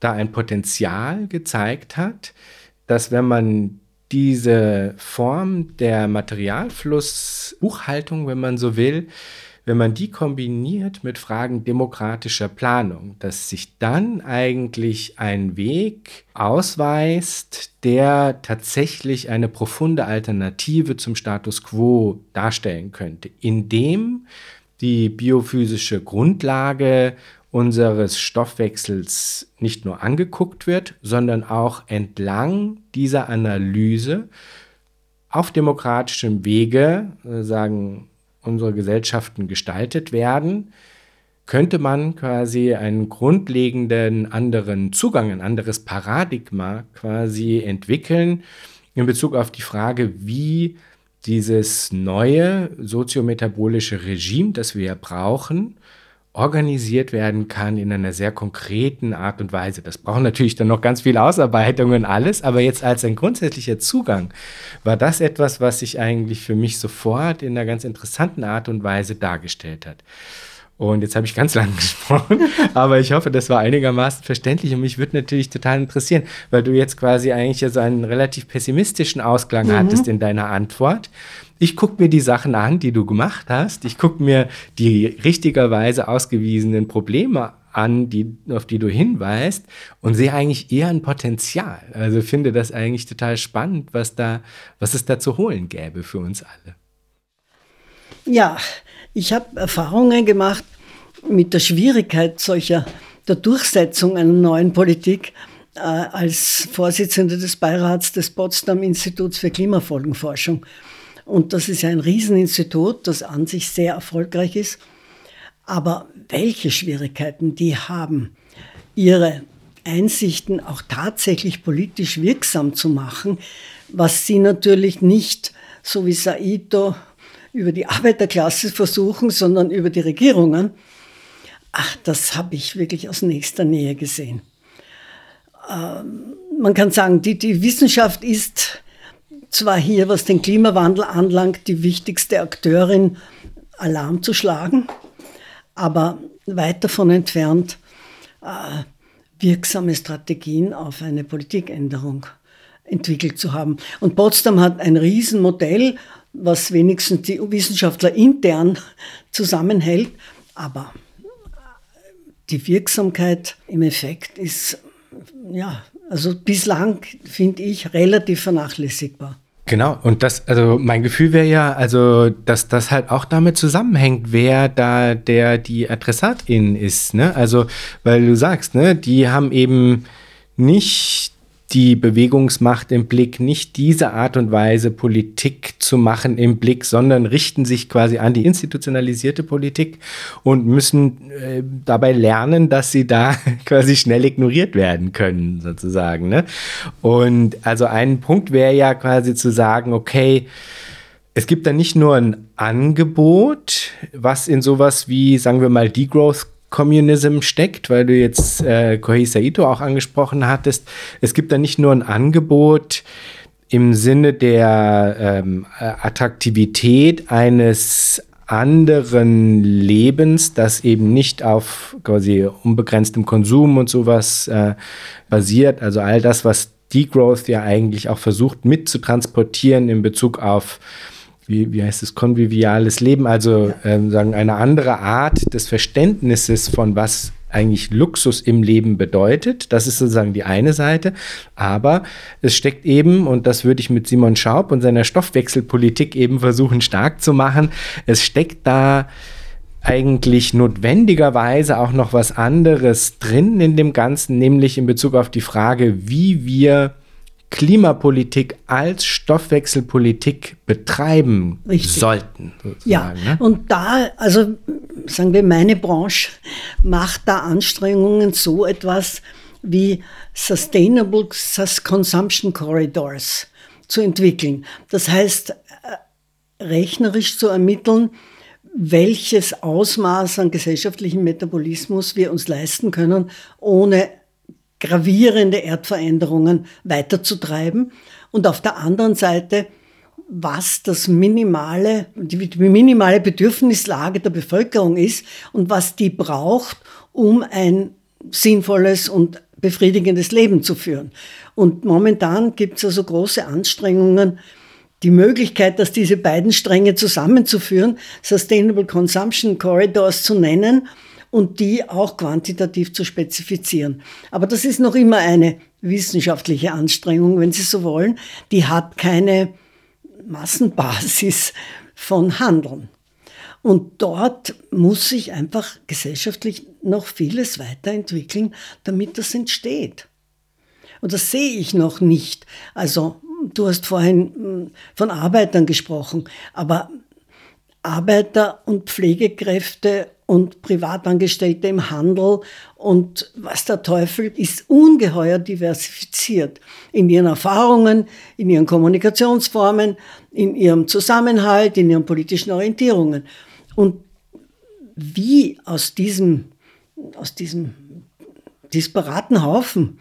Speaker 1: da ein Potenzial gezeigt hat, dass wenn man diese Form der Materialflussbuchhaltung, wenn man so will, wenn man die kombiniert mit Fragen demokratischer Planung, dass sich dann eigentlich ein Weg ausweist, der tatsächlich eine profunde Alternative zum Status quo darstellen könnte, indem die biophysische Grundlage unseres Stoffwechsels nicht nur angeguckt wird, sondern auch entlang dieser Analyse auf demokratischem Wege, äh, sagen unsere Gesellschaften gestaltet werden, könnte man quasi einen grundlegenden anderen Zugang, ein anderes Paradigma quasi entwickeln in Bezug auf die Frage, wie dieses neue soziometabolische Regime, das wir brauchen, organisiert werden kann in einer sehr konkreten Art und Weise. Das braucht natürlich dann noch ganz viel Ausarbeitung und alles, aber jetzt als ein grundsätzlicher Zugang war das etwas, was sich eigentlich für mich sofort in einer ganz interessanten Art und Weise dargestellt hat. Und jetzt habe ich ganz lang gesprochen, aber ich hoffe, das war einigermaßen verständlich und mich würde natürlich total interessieren, weil du jetzt quasi eigentlich ja so einen relativ pessimistischen Ausklang mhm. hattest in deiner Antwort. Ich gucke mir die Sachen an, die du gemacht hast. Ich gucke mir die richtigerweise ausgewiesenen Probleme an, die, auf die du hinweist und sehe eigentlich eher ein Potenzial. Also finde das eigentlich total spannend, was da, was es da zu holen gäbe für uns alle.
Speaker 2: Ja, ich habe Erfahrungen gemacht mit der Schwierigkeit solcher der Durchsetzung einer neuen Politik äh, als Vorsitzende des Beirats des Potsdam Instituts für Klimafolgenforschung. Und das ist ein Rieseninstitut, das an sich sehr erfolgreich ist. Aber welche Schwierigkeiten die haben, ihre Einsichten auch tatsächlich politisch wirksam zu machen, was sie natürlich nicht, so wie Saito, über die Arbeiterklasse versuchen, sondern über die Regierungen. Ach, das habe ich wirklich aus nächster Nähe gesehen. Ähm, man kann sagen, die, die Wissenschaft ist zwar hier, was den Klimawandel anlangt, die wichtigste Akteurin, Alarm zu schlagen, aber weit davon entfernt, äh, wirksame Strategien auf eine Politikänderung entwickelt zu haben. Und Potsdam hat ein Riesenmodell, was wenigstens die Wissenschaftler intern zusammenhält, aber die Wirksamkeit im Effekt ist, ja, also bislang finde ich relativ vernachlässigbar.
Speaker 1: Genau, und das, also mein Gefühl wäre ja, also, dass das halt auch damit zusammenhängt, wer da der die Adressatin ist, ne? Also, weil du sagst, ne, die haben eben nicht die Bewegungsmacht im Blick, nicht diese Art und Weise Politik zu machen im Blick, sondern richten sich quasi an die institutionalisierte Politik und müssen äh, dabei lernen, dass sie da quasi schnell ignoriert werden können, sozusagen. Ne? Und also ein Punkt wäre ja quasi zu sagen, okay, es gibt da nicht nur ein Angebot, was in sowas wie, sagen wir mal, Degrowth Communism steckt, weil du jetzt äh, Kohei Saito auch angesprochen hattest. Es gibt da nicht nur ein Angebot im Sinne der ähm, Attraktivität eines anderen Lebens, das eben nicht auf quasi unbegrenztem Konsum und sowas äh, basiert. Also all das, was Degrowth ja eigentlich auch versucht mitzutransportieren in Bezug auf wie, wie heißt es, konviviales Leben, also ähm, sagen eine andere Art des Verständnisses von was eigentlich Luxus im Leben bedeutet. Das ist sozusagen die eine Seite. Aber es steckt eben, und das würde ich mit Simon Schaub und seiner Stoffwechselpolitik eben versuchen stark zu machen, es steckt da eigentlich notwendigerweise auch noch was anderes drin in dem Ganzen, nämlich in Bezug auf die Frage, wie wir Klimapolitik als Stoffwechselpolitik betreiben Richtig. sollten.
Speaker 2: Ja, ne? und da, also sagen wir, meine Branche macht da Anstrengungen, so etwas wie Sustainable Consumption Corridors zu entwickeln. Das heißt, äh, rechnerisch zu ermitteln, welches Ausmaß an gesellschaftlichem Metabolismus wir uns leisten können, ohne gravierende Erdveränderungen weiterzutreiben und auf der anderen Seite, was das minimale, die minimale Bedürfnislage der Bevölkerung ist und was die braucht, um ein sinnvolles und befriedigendes Leben zu führen. Und momentan gibt es also große Anstrengungen, die Möglichkeit, dass diese beiden Stränge zusammenzuführen, Sustainable Consumption Corridors zu nennen und die auch quantitativ zu spezifizieren. Aber das ist noch immer eine wissenschaftliche Anstrengung, wenn Sie so wollen. Die hat keine Massenbasis von Handeln. Und dort muss sich einfach gesellschaftlich noch vieles weiterentwickeln, damit das entsteht. Und das sehe ich noch nicht. Also, du hast vorhin hm, von Arbeitern gesprochen, aber Arbeiter und Pflegekräfte und Privatangestellte im Handel und was der Teufel ist ungeheuer diversifiziert in ihren Erfahrungen, in ihren Kommunikationsformen, in ihrem Zusammenhalt, in ihren politischen Orientierungen. Und wie aus diesem, aus diesem disparaten Haufen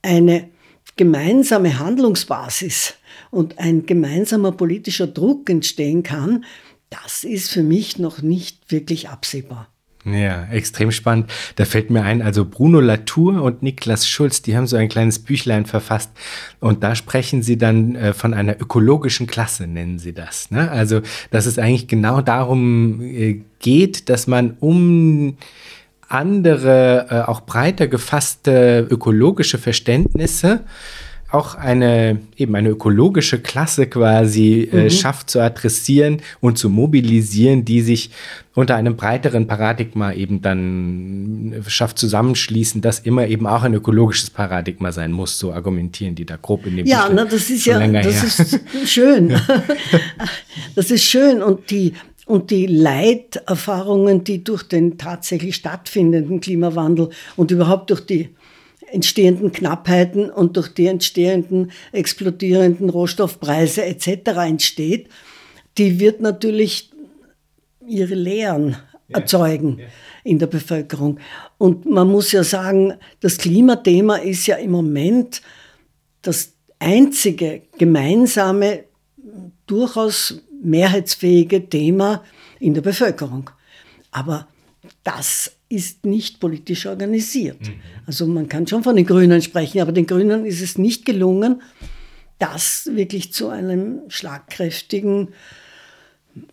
Speaker 2: eine gemeinsame Handlungsbasis und ein gemeinsamer politischer Druck entstehen kann, das ist für mich noch nicht wirklich absehbar.
Speaker 1: Ja, extrem spannend. Da fällt mir ein, also Bruno Latour und Niklas Schulz, die haben so ein kleines Büchlein verfasst und da sprechen sie dann äh, von einer ökologischen Klasse, nennen sie das. Ne? Also, dass es eigentlich genau darum äh, geht, dass man um andere, äh, auch breiter gefasste ökologische Verständnisse auch eine eben eine ökologische Klasse quasi äh, mhm. schafft zu adressieren und zu mobilisieren, die sich unter einem breiteren Paradigma eben dann schafft zusammenschließen, dass immer eben auch ein ökologisches Paradigma sein muss, so argumentieren die da grob in dem
Speaker 2: Ja, na, das ist ja das ist schön. das ist schön und die und die Leiterfahrungen, die durch den tatsächlich stattfindenden Klimawandel und überhaupt durch die entstehenden Knappheiten und durch die entstehenden explodierenden Rohstoffpreise etc. entsteht, die wird natürlich ihre Lehren erzeugen in der Bevölkerung. Und man muss ja sagen, das Klimathema ist ja im Moment das einzige gemeinsame, durchaus mehrheitsfähige Thema in der Bevölkerung. Aber das ist nicht politisch organisiert. Mhm. Also man kann schon von den Grünen sprechen, aber den Grünen ist es nicht gelungen, das wirklich zu einem schlagkräftigen,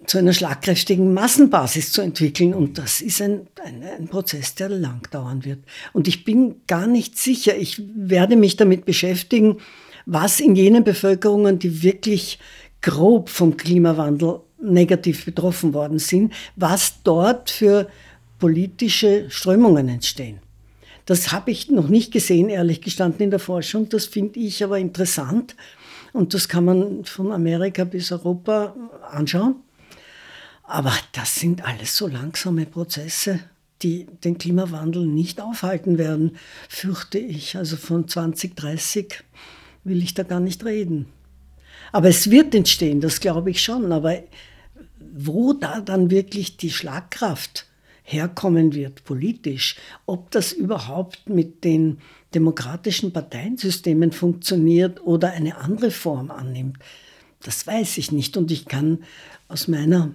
Speaker 2: zu einer schlagkräftigen Massenbasis zu entwickeln. Und das ist ein, ein, ein, Prozess, der lang dauern wird. Und ich bin gar nicht sicher, ich werde mich damit beschäftigen, was in jenen Bevölkerungen, die wirklich grob vom Klimawandel negativ betroffen worden sind, was dort für politische Strömungen entstehen. Das habe ich noch nicht gesehen, ehrlich gestanden, in der Forschung. Das finde ich aber interessant. Und das kann man von Amerika bis Europa anschauen. Aber das sind alles so langsame Prozesse, die den Klimawandel nicht aufhalten werden, fürchte ich. Also von 2030 will ich da gar nicht reden. Aber es wird entstehen, das glaube ich schon. Aber wo da dann wirklich die Schlagkraft herkommen wird politisch, ob das überhaupt mit den demokratischen Parteiensystemen funktioniert oder eine andere Form annimmt, das weiß ich nicht. Und ich kann aus meiner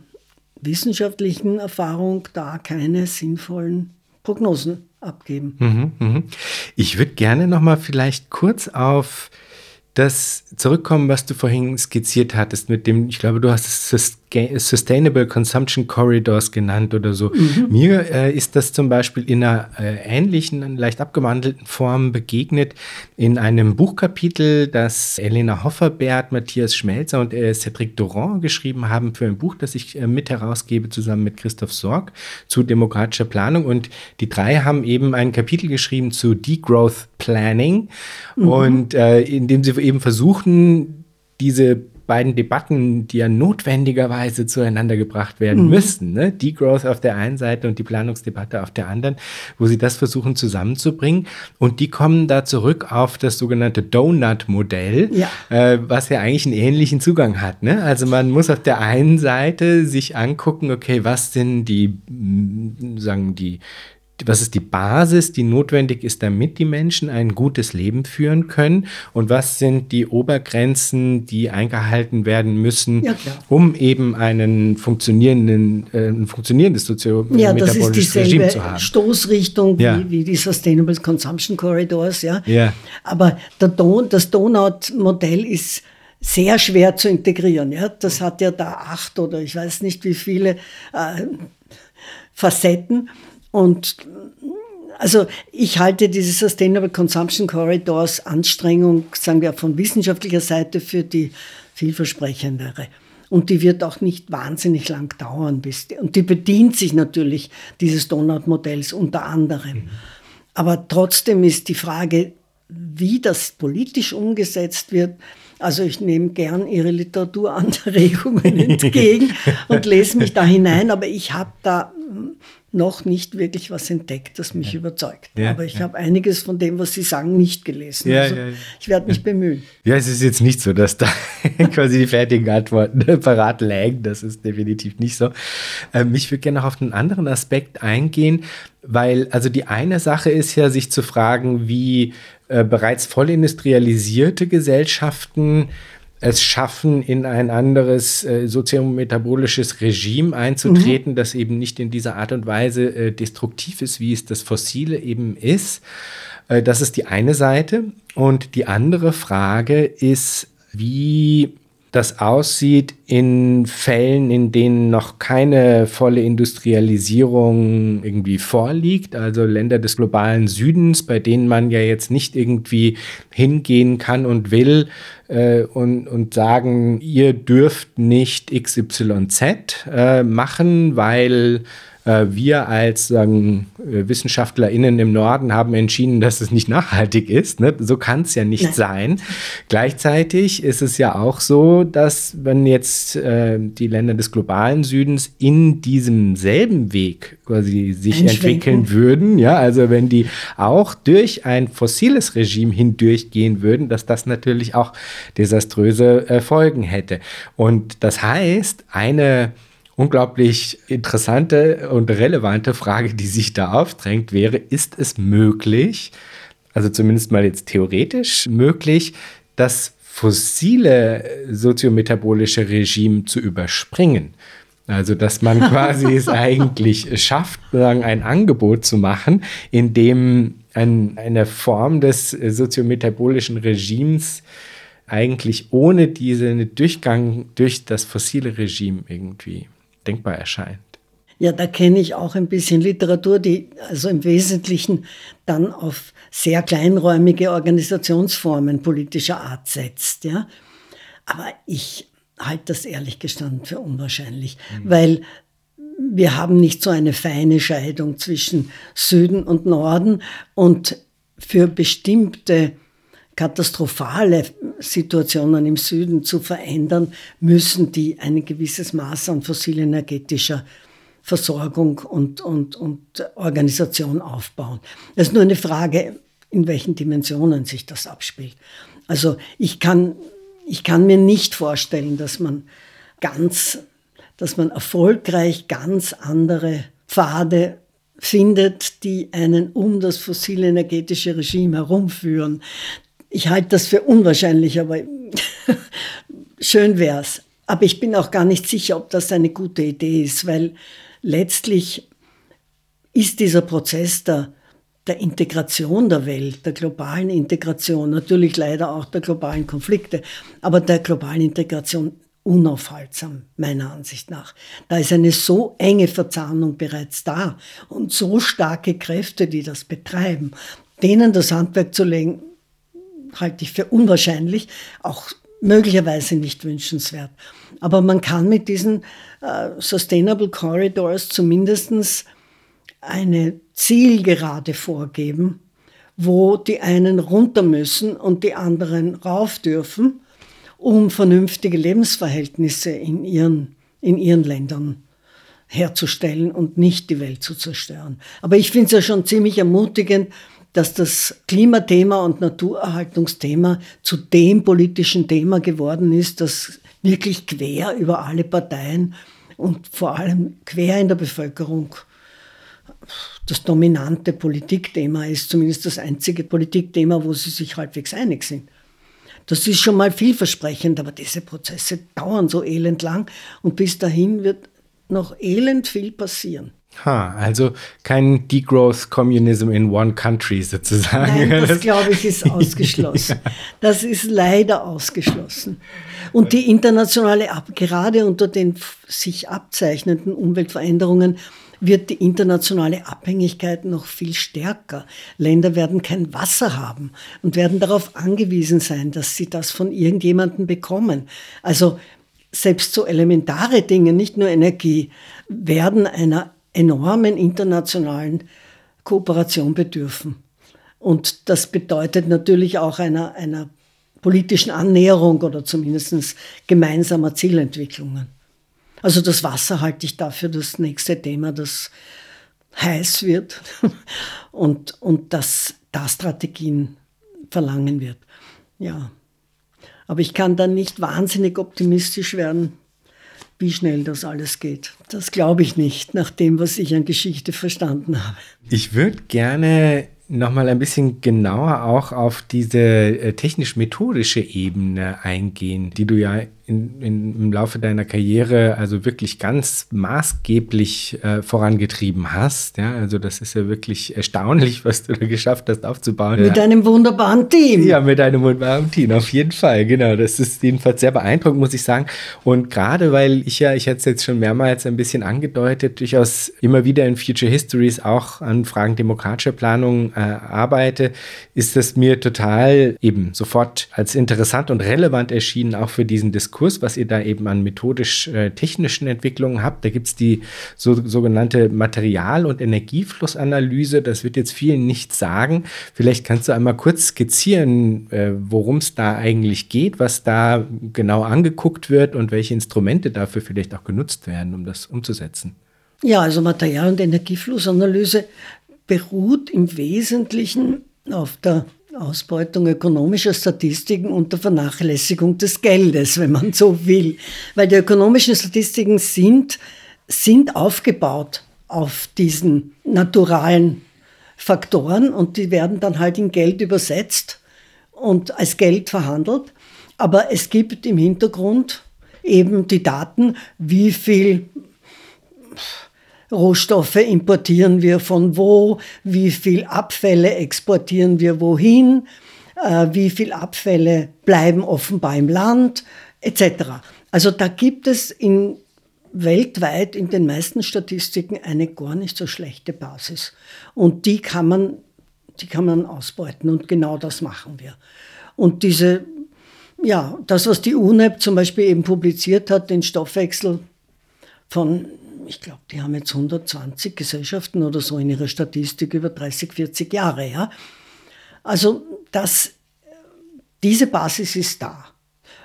Speaker 2: wissenschaftlichen Erfahrung da keine sinnvollen Prognosen abgeben. Mhm,
Speaker 1: mh. Ich würde gerne noch mal vielleicht kurz auf das zurückkommen, was du vorhin skizziert hattest, mit dem, ich glaube, du hast es Sustainable Consumption Corridors genannt oder so. Mhm. Mir äh, ist das zum Beispiel in einer äh, ähnlichen, leicht abgewandelten Form begegnet in einem Buchkapitel, das Elena Hofferbert, Matthias Schmelzer und äh, Cedric Doran geschrieben haben für ein Buch, das ich äh, mit herausgebe, zusammen mit Christoph Sorg zu demokratischer Planung. Und die drei haben eben ein Kapitel geschrieben zu Degrowth Planning mhm. und äh, in dem sie eben versuchen, diese beiden Debatten, die ja notwendigerweise zueinander gebracht werden mhm. müssten, ne? Degrowth auf der einen Seite und die Planungsdebatte auf der anderen, wo sie das versuchen zusammenzubringen. Und die kommen da zurück auf das sogenannte Donut-Modell, ja. äh, was ja eigentlich einen ähnlichen Zugang hat. Ne? Also man muss auf der einen Seite sich angucken, okay, was sind die, sagen die was ist die Basis, die notwendig ist, damit die Menschen ein gutes Leben führen können? Und was sind die Obergrenzen, die eingehalten werden müssen, ja, um eben einen funktionierenden, äh, ein funktionierendes
Speaker 2: sozio-metabolisches ja, Regime zu haben? Stoßrichtung ja. wie, wie, die Sustainable Consumption Corridors, ja. ja. Aber Don das Donut-Modell ist sehr schwer zu integrieren. Ja? Das hat ja da acht oder ich weiß nicht wie viele äh, Facetten. Und also ich halte diese Sustainable Consumption Corridors Anstrengung, sagen wir von wissenschaftlicher Seite, für die vielversprechendere. Und die wird auch nicht wahnsinnig lang dauern. Bis die, und die bedient sich natürlich dieses Donut-Modells unter anderem. Mhm. Aber trotzdem ist die Frage, wie das politisch umgesetzt wird, also ich nehme gern Ihre Literaturanregungen entgegen und lese mich da hinein, aber ich habe da noch nicht wirklich was entdeckt, das mich ja. überzeugt. Ja, Aber ich ja. habe einiges von dem, was Sie sagen, nicht gelesen. also Ich werde mich bemühen.
Speaker 1: Ja, es ist jetzt nicht so, dass da quasi die fertigen Antworten parat lägen. Das ist definitiv nicht so. Ähm, ich würde gerne noch auf einen anderen Aspekt eingehen, weil also die eine Sache ist ja, sich zu fragen, wie äh, bereits voll industrialisierte Gesellschaften es schaffen, in ein anderes äh, soziometabolisches Regime einzutreten, mhm. das eben nicht in dieser Art und Weise äh, destruktiv ist, wie es das Fossile eben ist. Äh, das ist die eine Seite. Und die andere Frage ist, wie das aussieht in Fällen, in denen noch keine volle Industrialisierung irgendwie vorliegt, also Länder des globalen Südens, bei denen man ja jetzt nicht irgendwie hingehen kann und will äh, und, und sagen, ihr dürft nicht XYZ äh, machen, weil wir als sagen, äh, WissenschaftlerInnen im Norden haben entschieden, dass es nicht nachhaltig ist. Ne? So kann es ja nicht Nein. sein. Gleichzeitig ist es ja auch so, dass wenn jetzt äh, die Länder des globalen Südens in diesem selben Weg quasi sich entwickeln würden, ja, also wenn die auch durch ein fossiles Regime hindurchgehen würden, dass das natürlich auch desaströse äh, Folgen hätte. Und das heißt, eine unglaublich interessante und relevante Frage, die sich da aufdrängt, wäre, ist es möglich, also zumindest mal jetzt theoretisch möglich, das fossile soziometabolische Regime zu überspringen? Also, dass man quasi es eigentlich schafft, ein Angebot zu machen, in dem ein, eine Form des soziometabolischen Regimes eigentlich ohne diesen Durchgang durch das fossile Regime irgendwie denkbar erscheint.
Speaker 2: Ja, da kenne ich auch ein bisschen Literatur, die also im Wesentlichen dann auf sehr kleinräumige Organisationsformen politischer Art setzt. Ja. Aber ich halte das ehrlich gestanden für unwahrscheinlich, mhm. weil wir haben nicht so eine feine Scheidung zwischen Süden und Norden und für bestimmte katastrophale Situationen im Süden zu verändern, müssen die ein gewisses Maß an fossilenergetischer Versorgung und, und, und Organisation aufbauen. Das ist nur eine Frage, in welchen Dimensionen sich das abspielt. Also ich kann, ich kann mir nicht vorstellen, dass man ganz, dass man erfolgreich ganz andere Pfade findet, die einen um das fossile energetische Regime herumführen. Ich halte das für unwahrscheinlich, aber schön wäre es. Aber ich bin auch gar nicht sicher, ob das eine gute Idee ist, weil letztlich ist dieser Prozess der, der Integration der Welt, der globalen Integration, natürlich leider auch der globalen Konflikte, aber der globalen Integration unaufhaltsam, meiner Ansicht nach. Da ist eine so enge Verzahnung bereits da und so starke Kräfte, die das betreiben, denen das Handwerk zu legen, halte ich für unwahrscheinlich, auch möglicherweise nicht wünschenswert. Aber man kann mit diesen äh, Sustainable Corridors zumindest eine Zielgerade vorgeben, wo die einen runter müssen und die anderen rauf dürfen, um vernünftige Lebensverhältnisse in ihren, in ihren Ländern herzustellen und nicht die Welt zu zerstören. Aber ich finde es ja schon ziemlich ermutigend, dass das Klimathema und Naturerhaltungsthema zu dem politischen Thema geworden ist, das wirklich quer über alle Parteien und vor allem quer in der Bevölkerung das dominante Politikthema ist, zumindest das einzige Politikthema, wo sie sich halbwegs einig sind. Das ist schon mal vielversprechend, aber diese Prozesse dauern so elend lang und bis dahin wird noch elend viel passieren.
Speaker 1: Ha, also kein Degrowth Communism in one country sozusagen.
Speaker 2: Nein, das glaube ich ist ausgeschlossen. Das ist leider ausgeschlossen. Und die internationale, gerade unter den sich abzeichnenden Umweltveränderungen, wird die internationale Abhängigkeit noch viel stärker. Länder werden kein Wasser haben und werden darauf angewiesen sein, dass sie das von irgendjemandem bekommen. Also selbst so elementare Dinge, nicht nur Energie, werden einer enormen internationalen Kooperation bedürfen. Und das bedeutet natürlich auch einer, einer politischen Annäherung oder zumindest gemeinsamer Zielentwicklungen. Also das Wasser halte ich dafür das nächste Thema, das heiß wird und, und das da Strategien verlangen wird. Ja. Aber ich kann dann nicht wahnsinnig optimistisch werden, wie schnell das alles geht. Das glaube ich nicht, nach dem, was ich an Geschichte verstanden habe.
Speaker 1: Ich würde gerne nochmal ein bisschen genauer auch auf diese äh, technisch-methodische Ebene eingehen, die du ja in, in, im Laufe deiner Karriere also wirklich ganz maßgeblich äh, vorangetrieben hast. Ja, also das ist ja wirklich erstaunlich, was du da geschafft hast aufzubauen.
Speaker 2: Mit
Speaker 1: ja.
Speaker 2: einem wunderbaren Team.
Speaker 1: Ja, mit einem wunderbaren Team, auf jeden Fall. Genau, das ist jedenfalls sehr beeindruckend, muss ich sagen. Und gerade weil ich ja, ich hatte es jetzt schon mehrmals ein bisschen angedeutet, durchaus immer wieder in Future Histories auch an Fragen demokratischer Planung äh, arbeite, ist es mir total eben sofort als interessant und relevant erschienen, auch für diesen Diskurs Kurs, was ihr da eben an methodisch-technischen äh, Entwicklungen habt. Da gibt es die so, sogenannte Material- und Energieflussanalyse. Das wird jetzt vielen nichts sagen. Vielleicht kannst du einmal kurz skizzieren, äh, worum es da eigentlich geht, was da genau angeguckt wird und welche Instrumente dafür vielleicht auch genutzt werden, um das umzusetzen.
Speaker 2: Ja, also Material- und Energieflussanalyse beruht im Wesentlichen auf der Ausbeutung ökonomischer Statistiken unter Vernachlässigung des Geldes, wenn man so will. Weil die ökonomischen Statistiken sind, sind aufgebaut auf diesen naturalen Faktoren und die werden dann halt in Geld übersetzt und als Geld verhandelt. Aber es gibt im Hintergrund eben die Daten, wie viel Rohstoffe importieren wir von wo, wie viel Abfälle exportieren wir wohin, äh, wie viel Abfälle bleiben offenbar im Land, etc. Also da gibt es in, weltweit in den meisten Statistiken eine gar nicht so schlechte Basis. Und die kann man, die kann man ausbeuten und genau das machen wir. Und diese, ja, das, was die UNEP zum Beispiel eben publiziert hat, den Stoffwechsel von ich glaube, die haben jetzt 120 Gesellschaften oder so in ihrer Statistik über 30, 40 Jahre. Ja? Also das, diese Basis ist da.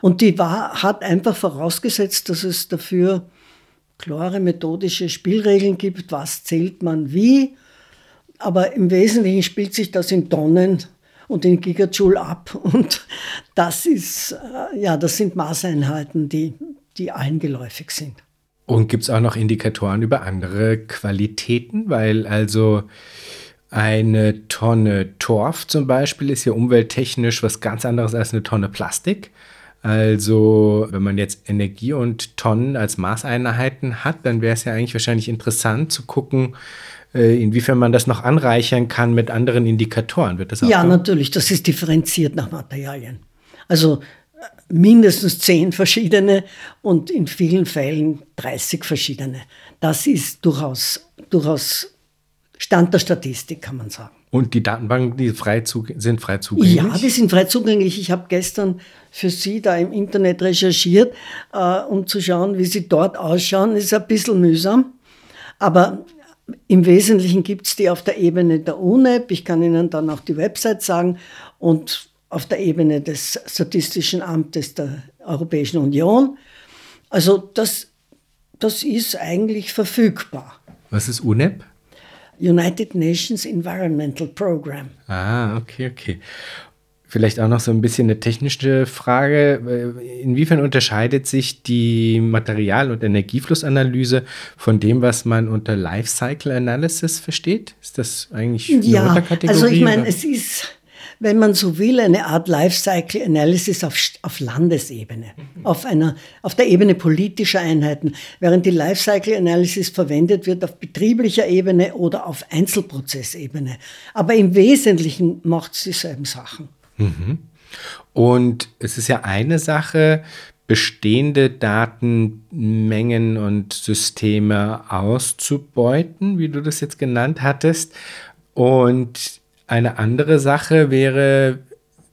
Speaker 2: Und die war, hat einfach vorausgesetzt, dass es dafür klare methodische Spielregeln gibt, was zählt man wie. Aber im Wesentlichen spielt sich das in Tonnen und in Gigajoule ab. Und das ist, äh, ja, das sind Maßeinheiten, die, die allen geläufig sind.
Speaker 1: Und gibt es auch noch Indikatoren über andere Qualitäten? Weil also eine Tonne Torf zum Beispiel ist ja umwelttechnisch was ganz anderes als eine Tonne Plastik. Also wenn man jetzt Energie und Tonnen als Maßeinheiten hat, dann wäre es ja eigentlich wahrscheinlich interessant zu gucken, äh, inwiefern man das noch anreichern kann mit anderen Indikatoren. Wird das
Speaker 2: auch ja, kommen? natürlich. Das ist differenziert nach Materialien. Also mindestens zehn verschiedene und in vielen Fällen 30 verschiedene. Das ist durchaus, durchaus Stand der Statistik, kann man sagen.
Speaker 1: Und die Datenbanken die frei sind frei zugänglich?
Speaker 2: Ja, die sind frei zugänglich. Ich habe gestern für Sie da im Internet recherchiert, äh, um zu schauen, wie sie dort ausschauen. Ist ein bisschen mühsam, aber im Wesentlichen gibt es die auf der Ebene der UNEP. Ich kann Ihnen dann auch die Website sagen und auf der Ebene des Statistischen Amtes der Europäischen Union. Also das, das ist eigentlich verfügbar.
Speaker 1: Was ist UNEP?
Speaker 2: United Nations Environmental Program.
Speaker 1: Ah, okay, okay. Vielleicht auch noch so ein bisschen eine technische Frage. Inwiefern unterscheidet sich die Material- und Energieflussanalyse von dem, was man unter Lifecycle Analysis versteht? Ist das eigentlich eine
Speaker 2: ja, Unterkategorie? Also ich meine, es ist wenn man so will, eine Art Lifecycle Analysis auf, auf Landesebene, auf, einer, auf der Ebene politischer Einheiten, während die Lifecycle Analysis verwendet wird auf betrieblicher Ebene oder auf Einzelprozessebene. Aber im Wesentlichen macht es dieselben Sachen.
Speaker 1: Mhm. Und es ist ja eine Sache, bestehende Datenmengen und Systeme auszubeuten, wie du das jetzt genannt hattest. Und eine andere Sache wäre,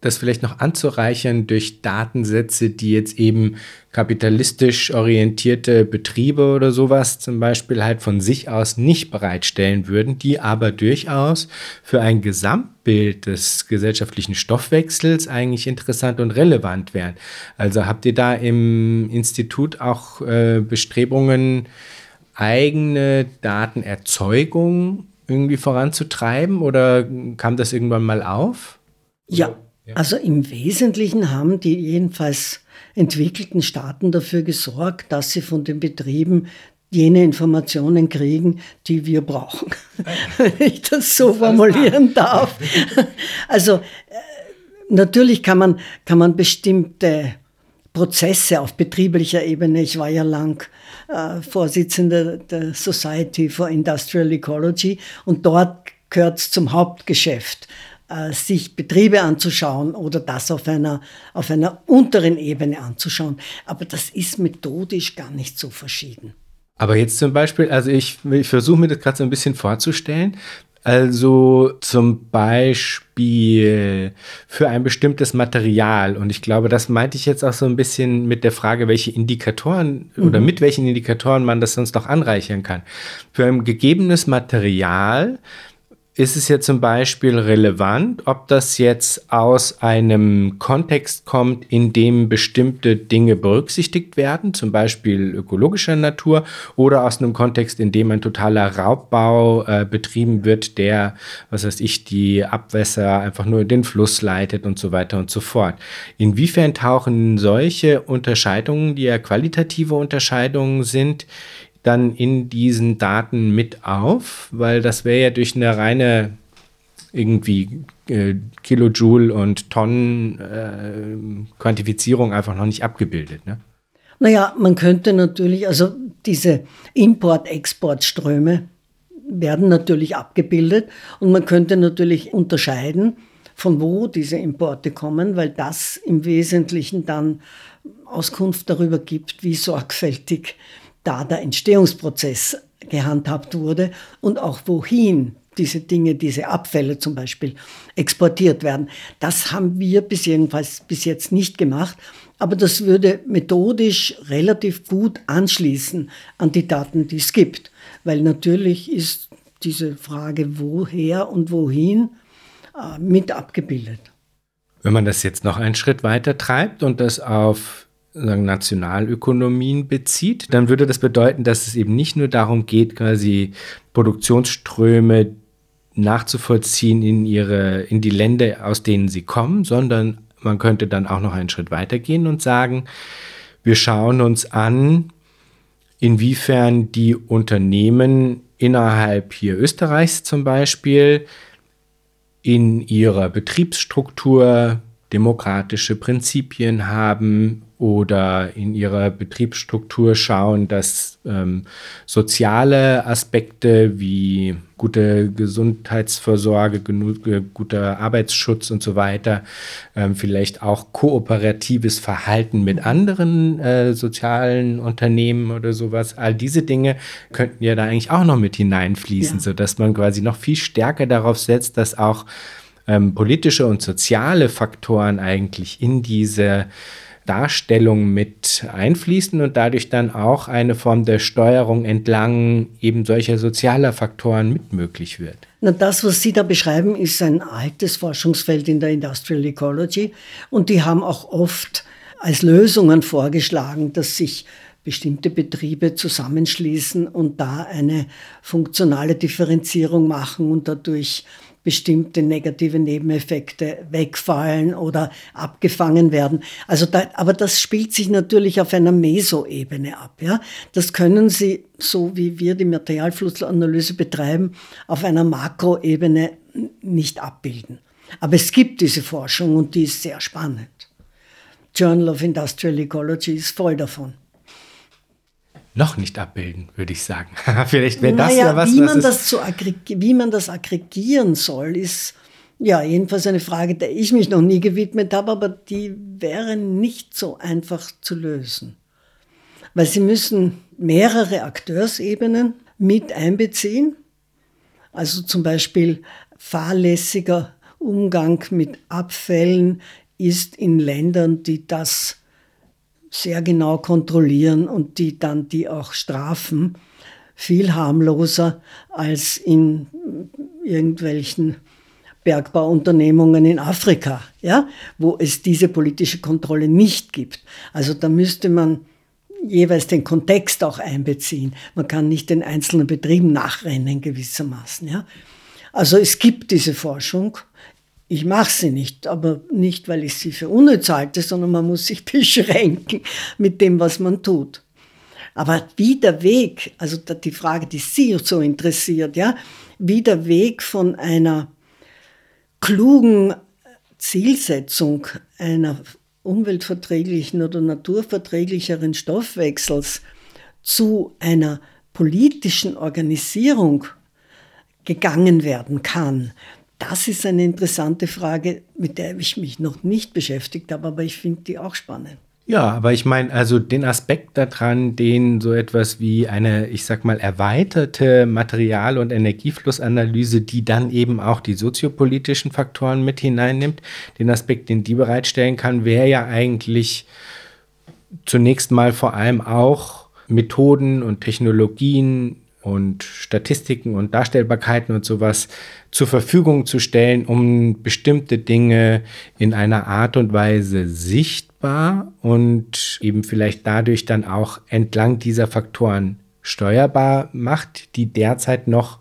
Speaker 1: das vielleicht noch anzureichern durch Datensätze, die jetzt eben kapitalistisch orientierte Betriebe oder sowas zum Beispiel halt von sich aus nicht bereitstellen würden, die aber durchaus für ein Gesamtbild des gesellschaftlichen Stoffwechsels eigentlich interessant und relevant wären. Also habt ihr da im Institut auch äh, Bestrebungen, eigene Datenerzeugung irgendwie voranzutreiben oder kam das irgendwann mal auf?
Speaker 2: Ja, also im Wesentlichen haben die jedenfalls entwickelten Staaten dafür gesorgt, dass sie von den Betrieben jene Informationen kriegen, die wir brauchen, wenn ich das so formulieren darf. Also äh, natürlich kann man, kann man bestimmte Prozesse auf betrieblicher Ebene, ich war ja lang äh, Vorsitzender der Society for Industrial Ecology und dort gehört es zum Hauptgeschäft, äh, sich Betriebe anzuschauen oder das auf einer, auf einer unteren Ebene anzuschauen. Aber das ist methodisch gar nicht so verschieden.
Speaker 1: Aber jetzt zum Beispiel, also ich, ich versuche mir das gerade so ein bisschen vorzustellen. Also zum Beispiel für ein bestimmtes Material. Und ich glaube, das meinte ich jetzt auch so ein bisschen mit der Frage, welche Indikatoren mhm. oder mit welchen Indikatoren man das sonst noch anreichern kann. Für ein gegebenes Material ist es ja zum Beispiel relevant, ob das jetzt aus einem Kontext kommt, in dem bestimmte Dinge berücksichtigt werden, zum Beispiel ökologischer Natur, oder aus einem Kontext, in dem ein totaler Raubbau äh, betrieben wird, der, was weiß ich, die Abwässer einfach nur in den Fluss leitet und so weiter und so fort. Inwiefern tauchen solche Unterscheidungen, die ja qualitative Unterscheidungen sind, dann in diesen Daten mit auf, weil das wäre ja durch eine reine irgendwie äh, Kilojoule und Tonnen äh, Quantifizierung einfach noch nicht abgebildet. Ne?
Speaker 2: Naja, man könnte natürlich, also diese Import-Export-Ströme werden natürlich abgebildet und man könnte natürlich unterscheiden, von wo diese Importe kommen, weil das im Wesentlichen dann Auskunft darüber gibt, wie sorgfältig da der Entstehungsprozess gehandhabt wurde und auch wohin diese Dinge, diese Abfälle zum Beispiel exportiert werden. Das haben wir bis jedenfalls bis jetzt nicht gemacht, aber das würde methodisch relativ gut anschließen an die Daten, die es gibt, weil natürlich ist diese Frage woher und wohin äh, mit abgebildet.
Speaker 1: Wenn man das jetzt noch einen Schritt weiter treibt und das auf sagen, Nationalökonomien bezieht, dann würde das bedeuten, dass es eben nicht nur darum geht, quasi Produktionsströme nachzuvollziehen in ihre, in die Länder, aus denen sie kommen, sondern man könnte dann auch noch einen Schritt weiter gehen und sagen, wir schauen uns an, inwiefern die Unternehmen innerhalb hier Österreichs zum Beispiel in ihrer Betriebsstruktur demokratische Prinzipien haben oder in ihrer Betriebsstruktur schauen, dass ähm, soziale Aspekte wie gute Gesundheitsvorsorge, genug, äh, guter Arbeitsschutz und so weiter, ähm, vielleicht auch kooperatives Verhalten mit anderen äh, sozialen Unternehmen oder sowas, all diese Dinge könnten ja da eigentlich auch noch mit hineinfließen, ja. sodass man quasi noch viel stärker darauf setzt, dass auch ähm, politische und soziale Faktoren eigentlich in diese Darstellung mit einfließen und dadurch dann auch eine Form der Steuerung entlang eben solcher sozialer Faktoren mit möglich wird.
Speaker 2: Na, das, was Sie da beschreiben, ist ein altes Forschungsfeld in der Industrial Ecology und die haben auch oft als Lösungen vorgeschlagen, dass sich bestimmte Betriebe zusammenschließen und da eine funktionale Differenzierung machen und dadurch bestimmte negative Nebeneffekte wegfallen oder abgefangen werden. Also da, aber das spielt sich natürlich auf einer Mesoebene ab. Ja? Das können Sie, so wie wir die Materialflussanalyse betreiben, auf einer Makroebene nicht abbilden. Aber es gibt diese Forschung und die ist sehr spannend. Journal of Industrial Ecology ist voll davon
Speaker 1: noch nicht abbilden, würde ich sagen. Vielleicht wäre das naja,
Speaker 2: ja was. Wie man, das zu wie man das aggregieren soll, ist ja jedenfalls eine Frage, der ich mich noch nie gewidmet habe, aber die wäre nicht so einfach zu lösen. Weil sie müssen mehrere Akteursebenen mit einbeziehen. Also zum Beispiel fahrlässiger Umgang mit Abfällen ist in Ländern, die das sehr genau kontrollieren und die dann die auch strafen, viel harmloser als in irgendwelchen Bergbauunternehmungen in Afrika, ja, wo es diese politische Kontrolle nicht gibt. Also da müsste man jeweils den Kontext auch einbeziehen. Man kann nicht den einzelnen Betrieben nachrennen gewissermaßen, ja. Also es gibt diese Forschung ich mache sie nicht, aber nicht, weil ich sie für unnütz halte, sondern man muss sich beschränken mit dem, was man tut. Aber wie der Weg, also die Frage, die Sie so interessiert, ja, wie der Weg von einer klugen Zielsetzung einer umweltverträglichen oder naturverträglicheren Stoffwechsels zu einer politischen Organisierung gegangen werden kann. Das ist eine interessante Frage, mit der ich mich noch nicht beschäftigt habe, aber ich finde die auch spannend.
Speaker 1: Ja, aber ich meine, also den Aspekt daran, den so etwas wie eine, ich sag mal, erweiterte Material- und Energieflussanalyse, die dann eben auch die soziopolitischen Faktoren mit hineinnimmt, den Aspekt, den die bereitstellen kann, wäre ja eigentlich zunächst mal vor allem auch Methoden und Technologien und Statistiken und Darstellbarkeiten und sowas zur Verfügung zu stellen, um bestimmte Dinge in einer Art und Weise sichtbar und eben vielleicht dadurch dann auch entlang dieser Faktoren steuerbar macht, die derzeit noch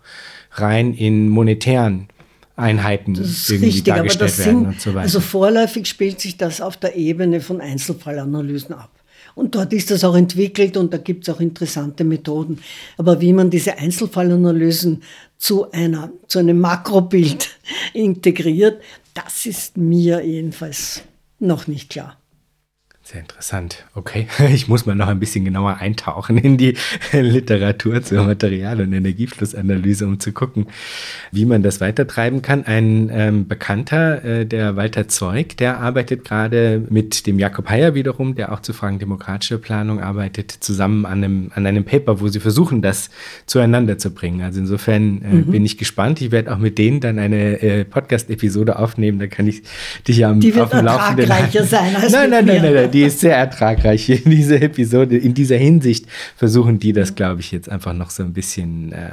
Speaker 1: rein in monetären Einheiten
Speaker 2: irgendwie richtig, dargestellt werden sind, und so weiter. Also vorläufig spielt sich das auf der Ebene von Einzelfallanalysen ab. Und dort ist das auch entwickelt und da gibt es auch interessante Methoden. Aber wie man diese Einzelfallanalysen zu, einer, zu einem Makrobild integriert, das ist mir jedenfalls noch nicht klar.
Speaker 1: Sehr interessant. Okay, ich muss mal noch ein bisschen genauer eintauchen in die Literatur zur Material- und Energieflussanalyse, um zu gucken, wie man das weitertreiben kann. Ein ähm, Bekannter, äh, der Walter Zeug, der arbeitet gerade mit dem Jakob Heyer wiederum, der auch zu Fragen demokratischer Planung arbeitet, zusammen an einem, an einem Paper, wo sie versuchen, das zueinander zu bringen. Also insofern äh, mhm. bin ich gespannt. Ich werde auch mit denen dann eine äh, Podcast-Episode aufnehmen. Da kann ich dich ja am,
Speaker 2: die wird auf dem Laufenden
Speaker 1: sein. Als nein, nein, nein, nein, nein, die ist sehr ertragreich in dieser Episode. In dieser Hinsicht versuchen die das, glaube ich, jetzt einfach noch so ein bisschen äh,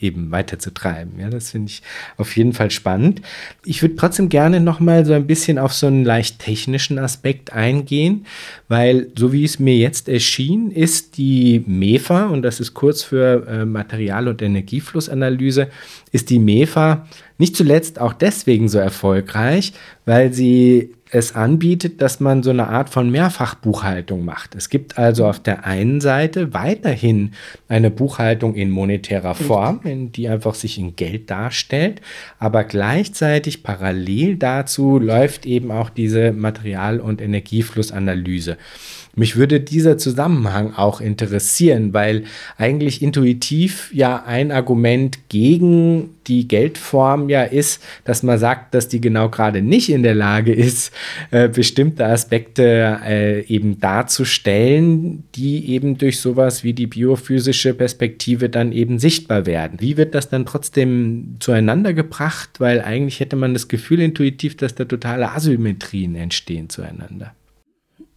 Speaker 1: eben weiterzutreiben. Ja, das finde ich auf jeden Fall spannend. Ich würde trotzdem gerne noch mal so ein bisschen auf so einen leicht technischen Aspekt eingehen, weil so wie es mir jetzt erschien, ist die MEFA, und das ist kurz für äh, Material- und Energieflussanalyse, ist die MEFA nicht zuletzt auch deswegen so erfolgreich, weil sie es anbietet, dass man so eine Art von Mehrfachbuchhaltung macht. Es gibt also auf der einen Seite weiterhin eine Buchhaltung in monetärer Form, in die einfach sich in Geld darstellt, aber gleichzeitig parallel dazu läuft eben auch diese Material- und Energieflussanalyse. Mich würde dieser Zusammenhang auch interessieren, weil eigentlich intuitiv ja ein Argument gegen die Geldform ja ist, dass man sagt, dass die genau gerade nicht in der Lage ist, äh, bestimmte Aspekte äh, eben darzustellen, die eben durch sowas wie die biophysische Perspektive dann eben sichtbar werden. Wie wird das dann trotzdem zueinander gebracht? Weil eigentlich hätte man das Gefühl intuitiv, dass da totale Asymmetrien entstehen zueinander.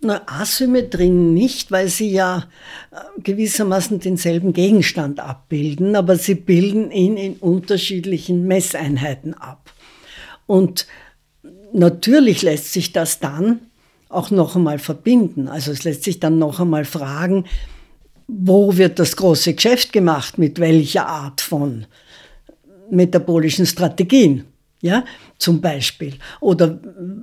Speaker 2: Na, Asymmetrien nicht, weil sie ja äh, gewissermaßen denselben Gegenstand abbilden, aber sie bilden ihn in unterschiedlichen Messeinheiten ab. Und natürlich lässt sich das dann auch noch einmal verbinden. Also es lässt sich dann noch einmal fragen, wo wird das große Geschäft gemacht, mit welcher Art von metabolischen Strategien ja, zum Beispiel. Oder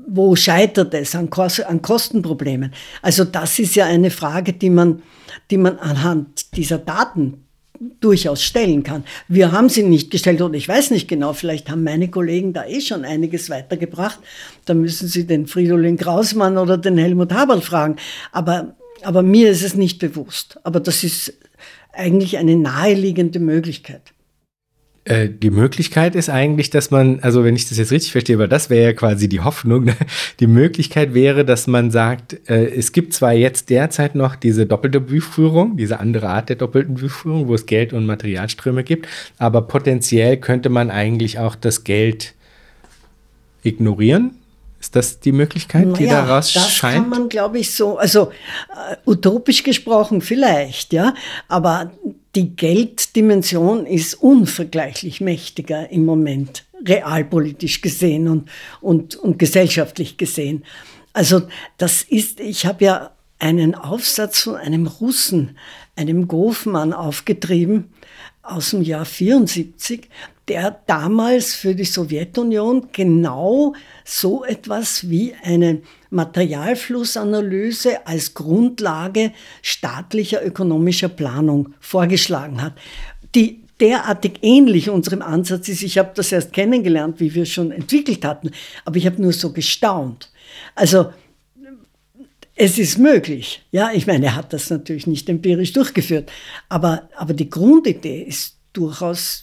Speaker 2: wo scheitert es an, an Kostenproblemen? Also das ist ja eine Frage, die man, die man anhand dieser Daten durchaus stellen kann. Wir haben sie nicht gestellt und ich weiß nicht genau, vielleicht haben meine Kollegen da eh schon einiges weitergebracht. Da müssen Sie den Fridolin Krausmann oder den Helmut Haberl fragen. Aber, aber mir ist es nicht bewusst. Aber das ist eigentlich eine naheliegende Möglichkeit.
Speaker 1: Äh, die Möglichkeit ist eigentlich, dass man, also wenn ich das jetzt richtig verstehe, aber das wäre ja quasi die Hoffnung, ne? die Möglichkeit wäre, dass man sagt, äh, es gibt zwar jetzt derzeit noch diese doppelte Buchführung, diese andere Art der doppelten Buchführung, wo es Geld und Materialströme gibt, aber potenziell könnte man eigentlich auch das Geld ignorieren ist das die Möglichkeit, naja, die daraus
Speaker 2: das
Speaker 1: scheint?
Speaker 2: Das kann man, glaube ich, so, also äh, utopisch gesprochen vielleicht, ja, aber die Gelddimension ist unvergleichlich mächtiger im Moment, realpolitisch gesehen und, und, und gesellschaftlich gesehen. Also das ist, ich habe ja einen Aufsatz von einem Russen einem Goffmann aufgetrieben aus dem Jahr 74, der damals für die Sowjetunion genau so etwas wie eine Materialflussanalyse als Grundlage staatlicher ökonomischer Planung vorgeschlagen hat, die derartig ähnlich unserem Ansatz ist. Ich habe das erst kennengelernt, wie wir schon entwickelt hatten, aber ich habe nur so gestaunt. Also es ist möglich. Ja, ich meine, er hat das natürlich nicht empirisch durchgeführt, aber, aber die Grundidee ist durchaus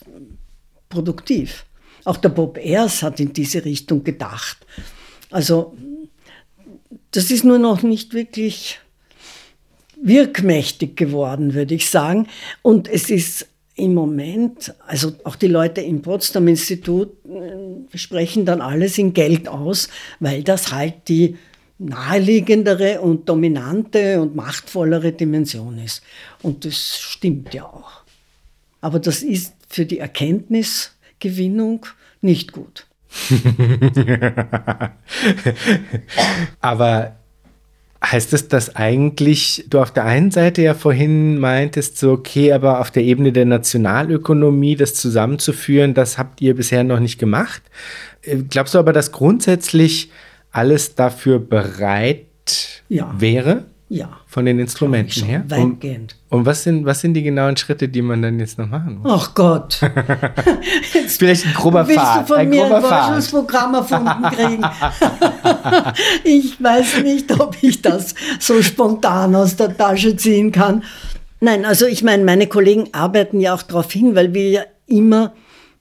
Speaker 2: produktiv. Auch der Bob Ayers hat in diese Richtung gedacht. Also das ist nur noch nicht wirklich wirkmächtig geworden, würde ich sagen. Und es ist im Moment, also auch die Leute im Potsdam Institut äh, sprechen dann alles in Geld aus, weil das halt die naheliegendere und dominante und machtvollere Dimension ist. Und das stimmt ja auch. Aber das ist für die Erkenntnisgewinnung nicht gut.
Speaker 1: Aber heißt es, dass eigentlich du auf der einen Seite ja vorhin meintest, so okay, aber auf der Ebene der Nationalökonomie das zusammenzuführen, das habt ihr bisher noch nicht gemacht. Äh, glaubst du aber, dass grundsätzlich alles dafür bereit ja. wäre?
Speaker 2: Ja.
Speaker 1: Von den Instrumenten her?
Speaker 2: Weitgehend.
Speaker 1: Und, und, was, sind, was sind die genauen Schritte, die man dann jetzt noch machen muss?
Speaker 2: Ach Gott.
Speaker 1: jetzt Vielleicht ein grober
Speaker 2: willst
Speaker 1: Pfad.
Speaker 2: du von
Speaker 1: ein
Speaker 2: mir ein Forschungsprogramm erfunden kriegen? ich weiß nicht, ob ich das so spontan aus der Tasche ziehen kann. Nein, also ich meine, meine Kollegen arbeiten ja auch darauf hin, weil wir ja immer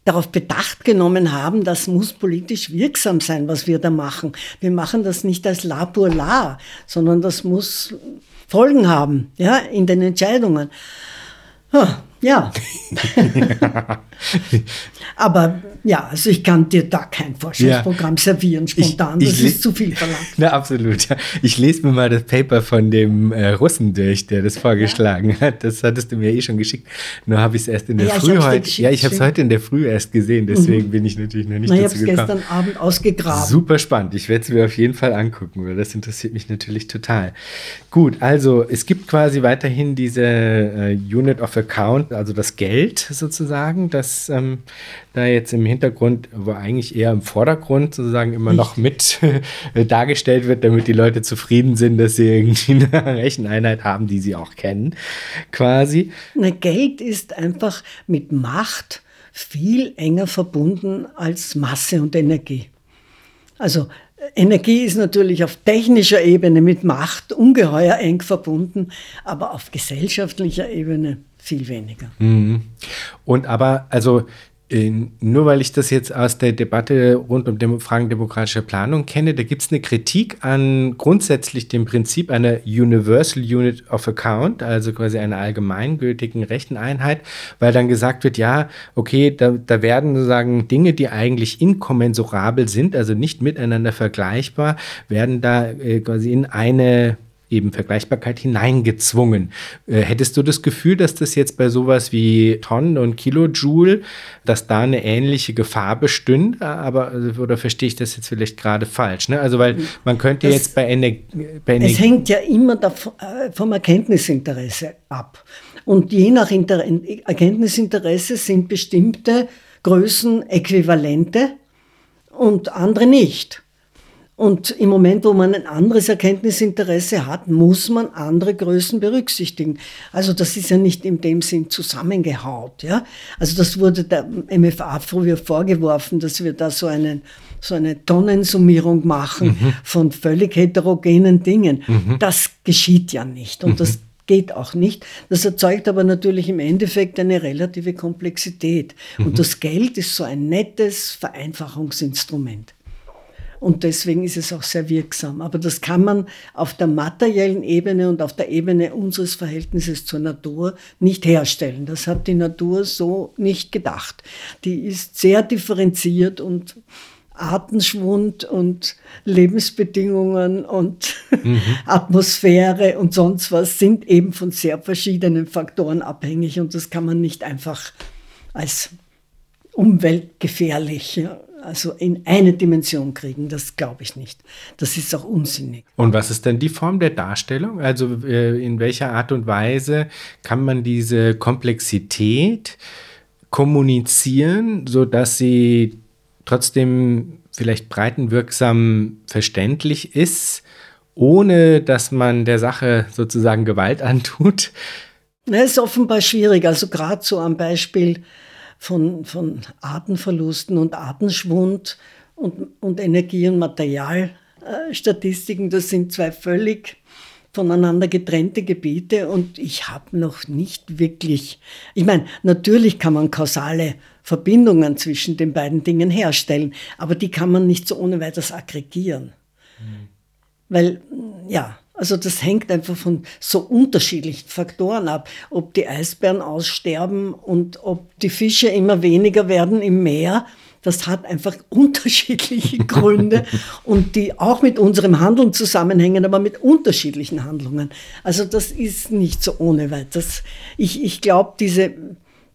Speaker 2: darauf bedacht genommen haben, das muss politisch wirksam sein, was wir da machen. Wir machen das nicht als La pour La, sondern das muss Folgen haben, ja, in den Entscheidungen. Ja. Aber ja, also ich kann dir da kein Forschungsprogramm ja. servieren spontan. Ich, ich das ist zu viel verlangt.
Speaker 1: Na, absolut. Ich lese mir mal das Paper von dem äh, Russen durch, der das vorgeschlagen ja. hat. Das hattest du mir eh schon geschickt. Nur habe ich es erst in der ja, Früh heute. Ja, ich habe es heute in der Früh erst gesehen. Deswegen mhm. bin ich natürlich noch nicht Na, dazu gekommen. Ich habe
Speaker 2: es gestern Abend ausgegraben.
Speaker 1: Super spannend. Ich werde es mir auf jeden Fall angucken, weil das interessiert mich natürlich total. Gut, also es gibt quasi weiterhin diese äh, Unit of Account, also das Geld sozusagen, das ähm, da jetzt im Hintergrund, wo eigentlich eher im Vordergrund sozusagen immer noch mit dargestellt wird, damit die Leute zufrieden sind, dass sie irgendwie eine Recheneinheit haben, die sie auch kennen, quasi.
Speaker 2: Na, Geld ist einfach mit Macht viel enger verbunden als Masse und Energie. Also Energie ist natürlich auf technischer Ebene mit Macht ungeheuer eng verbunden, aber auf gesellschaftlicher Ebene viel weniger.
Speaker 1: Mhm. Und aber, also nur weil ich das jetzt aus der Debatte rund um Dem Fragen demokratischer Planung kenne, da gibt es eine Kritik an grundsätzlich dem Prinzip einer Universal Unit of Account, also quasi einer allgemeingültigen Recheneinheit, weil dann gesagt wird, ja, okay, da, da werden sozusagen Dinge, die eigentlich inkommensurabel sind, also nicht miteinander vergleichbar, werden da äh, quasi in eine eben Vergleichbarkeit hineingezwungen. Äh, hättest du das Gefühl, dass das jetzt bei sowas wie Tonnen und Kilojoule, dass da eine ähnliche Gefahr bestünde? Aber, oder verstehe ich das jetzt vielleicht gerade falsch? Ne? Also, weil man könnte das, jetzt bei, Ener
Speaker 2: Energie. Es hängt ja immer davon, äh, vom Erkenntnisinteresse ab. Und je nach Inter Erkenntnisinteresse sind bestimmte Größen äquivalente und andere nicht. Und im Moment, wo man ein anderes Erkenntnisinteresse hat, muss man andere Größen berücksichtigen. Also das ist ja nicht in dem Sinn zusammengehaut. Ja? Also das wurde der MFA früher vorgeworfen, dass wir da so, einen, so eine Tonnensummierung machen mhm. von völlig heterogenen Dingen. Mhm. Das geschieht ja nicht. Und mhm. das geht auch nicht. Das erzeugt aber natürlich im Endeffekt eine relative Komplexität. Und mhm. das Geld ist so ein nettes Vereinfachungsinstrument. Und deswegen ist es auch sehr wirksam. Aber das kann man auf der materiellen Ebene und auf der Ebene unseres Verhältnisses zur Natur nicht herstellen. Das hat die Natur so nicht gedacht. Die ist sehr differenziert und Artenschwund und Lebensbedingungen und mhm. Atmosphäre und sonst was sind eben von sehr verschiedenen Faktoren abhängig und das kann man nicht einfach als umweltgefährlich also in eine Dimension kriegen. Das glaube ich nicht. Das ist auch unsinnig.
Speaker 1: Und was ist denn die Form der Darstellung? Also äh, in welcher Art und Weise kann man diese Komplexität kommunizieren, sodass sie trotzdem vielleicht breitenwirksam verständlich ist, ohne dass man der Sache sozusagen Gewalt antut?
Speaker 2: Das ist offenbar schwierig. Also gerade so am Beispiel von, von Artenverlusten und Artenschwund und, und Energie- und Materialstatistiken, das sind zwei völlig voneinander getrennte Gebiete und ich habe noch nicht wirklich, ich meine, natürlich kann man kausale Verbindungen zwischen den beiden Dingen herstellen, aber die kann man nicht so ohne weiteres aggregieren. Mhm. Weil, ja, also das hängt einfach von so unterschiedlichen Faktoren ab, ob die Eisbären aussterben und ob die Fische immer weniger werden im Meer. Das hat einfach unterschiedliche Gründe und die auch mit unserem Handeln zusammenhängen, aber mit unterschiedlichen Handlungen. Also das ist nicht so ohne weiteres. Ich, ich glaube, diese,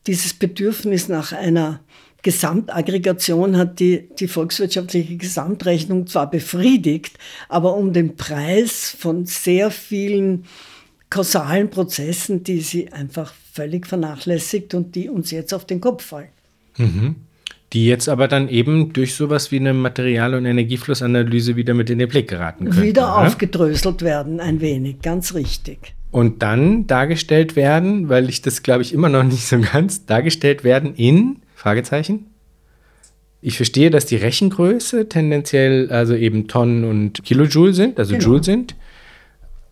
Speaker 2: dieses Bedürfnis nach einer Gesamtaggregation hat die, die volkswirtschaftliche Gesamtrechnung zwar befriedigt, aber um den Preis von sehr vielen kausalen Prozessen, die sie einfach völlig vernachlässigt und die uns jetzt auf den Kopf fallen.
Speaker 1: Mhm. Die jetzt aber dann eben durch sowas wie eine Material- und Energieflussanalyse wieder mit in den Blick geraten können.
Speaker 2: Wieder oder? aufgedröselt werden, ein wenig, ganz richtig.
Speaker 1: Und dann dargestellt werden, weil ich das glaube ich immer noch nicht so ganz, dargestellt werden in Fragezeichen. Ich verstehe, dass die Rechengröße tendenziell also eben Tonnen und Kilojoule sind, also genau. Joule sind.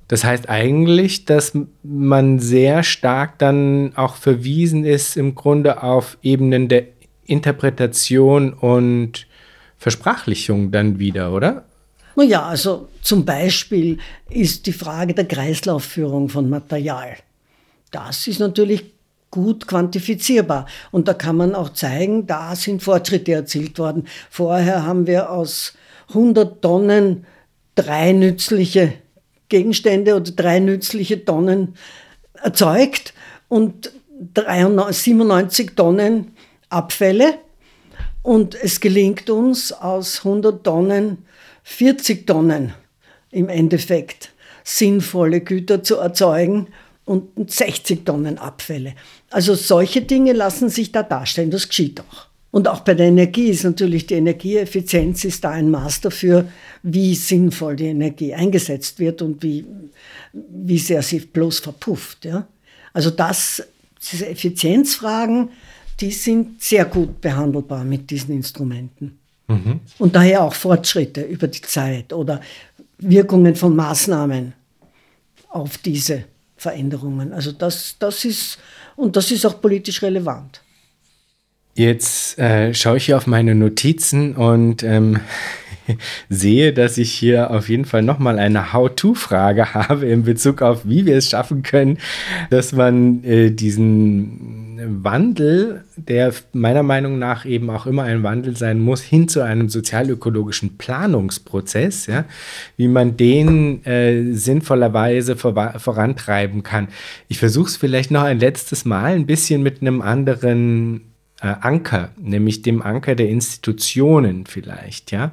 Speaker 1: Das heißt eigentlich, dass man sehr stark dann auch verwiesen ist im Grunde auf Ebenen der Interpretation und Versprachlichung dann wieder, oder?
Speaker 2: Naja, also zum Beispiel ist die Frage der Kreislaufführung von Material. Das ist natürlich gut quantifizierbar. Und da kann man auch zeigen, da sind Fortschritte erzielt worden. Vorher haben wir aus 100 Tonnen drei nützliche Gegenstände oder drei nützliche Tonnen erzeugt und 97 Tonnen Abfälle. Und es gelingt uns aus 100 Tonnen 40 Tonnen im Endeffekt sinnvolle Güter zu erzeugen und 60 Tonnen Abfälle. Also solche Dinge lassen sich da darstellen, das geschieht auch. Und auch bei der Energie ist natürlich die Energieeffizienz ist da ein Maß dafür, wie sinnvoll die Energie eingesetzt wird und wie, wie sehr sie bloß verpufft. Ja? Also das, diese Effizienzfragen, die sind sehr gut behandelbar mit diesen Instrumenten. Mhm. Und daher auch Fortschritte über die Zeit oder Wirkungen von Maßnahmen auf diese Veränderungen. Also das, das ist, und das ist auch politisch relevant.
Speaker 1: Jetzt äh, schaue ich hier auf meine Notizen und ähm, sehe, dass ich hier auf jeden Fall nochmal eine How-To-Frage habe in Bezug auf, wie wir es schaffen können, dass man äh, diesen Wandel, der meiner Meinung nach eben auch immer ein Wandel sein muss, hin zu einem sozialökologischen Planungsprozess, ja, wie man den äh, sinnvollerweise vor, vorantreiben kann. Ich versuche es vielleicht noch ein letztes Mal ein bisschen mit einem anderen Anker, nämlich dem Anker der Institutionen vielleicht, ja.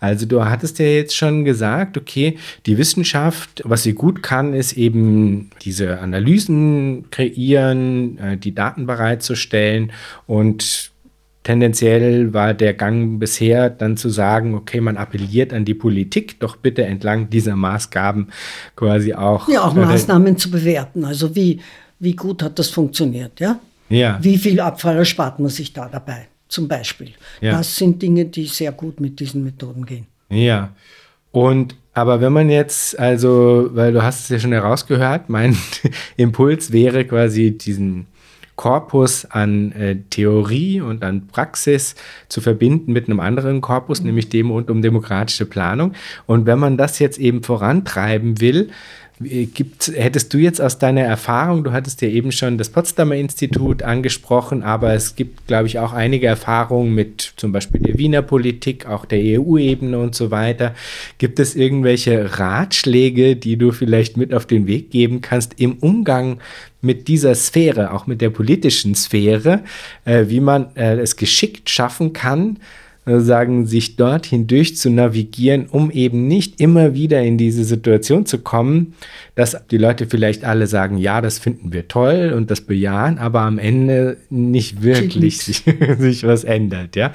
Speaker 1: Also du hattest ja jetzt schon gesagt, okay, die Wissenschaft, was sie gut kann, ist eben diese Analysen kreieren, äh, die Daten bereitzustellen und Tendenziell war der Gang bisher dann zu sagen, okay, man appelliert an die Politik, doch bitte entlang dieser Maßgaben quasi auch.
Speaker 2: Ja, auch äh, Maßnahmen zu bewerten. Also wie, wie gut hat das funktioniert, ja? Ja. Wie viel Abfall erspart man sich da dabei, zum Beispiel? Ja. Das sind Dinge, die sehr gut mit diesen Methoden gehen.
Speaker 1: Ja. Und aber wenn man jetzt, also, weil du hast es ja schon herausgehört, mein Impuls wäre quasi diesen Korpus an äh, Theorie und an Praxis zu verbinden mit einem anderen Korpus, mhm. nämlich dem und um demokratische Planung. Und wenn man das jetzt eben vorantreiben will, Gibt, hättest du jetzt aus deiner Erfahrung, du hattest ja eben schon das Potsdamer Institut angesprochen, aber es gibt, glaube ich, auch einige Erfahrungen mit zum Beispiel der Wiener Politik, auch der EU-Ebene und so weiter. Gibt es irgendwelche Ratschläge, die du vielleicht mit auf den Weg geben kannst im Umgang mit dieser Sphäre, auch mit der politischen Sphäre, äh, wie man äh, es geschickt schaffen kann, sagen, sich dorthin durch zu navigieren, um eben nicht immer wieder in diese Situation zu kommen, dass die Leute vielleicht alle sagen, ja, das finden wir toll und das bejahen, aber am Ende nicht wirklich sich, sich was ändert. Ja?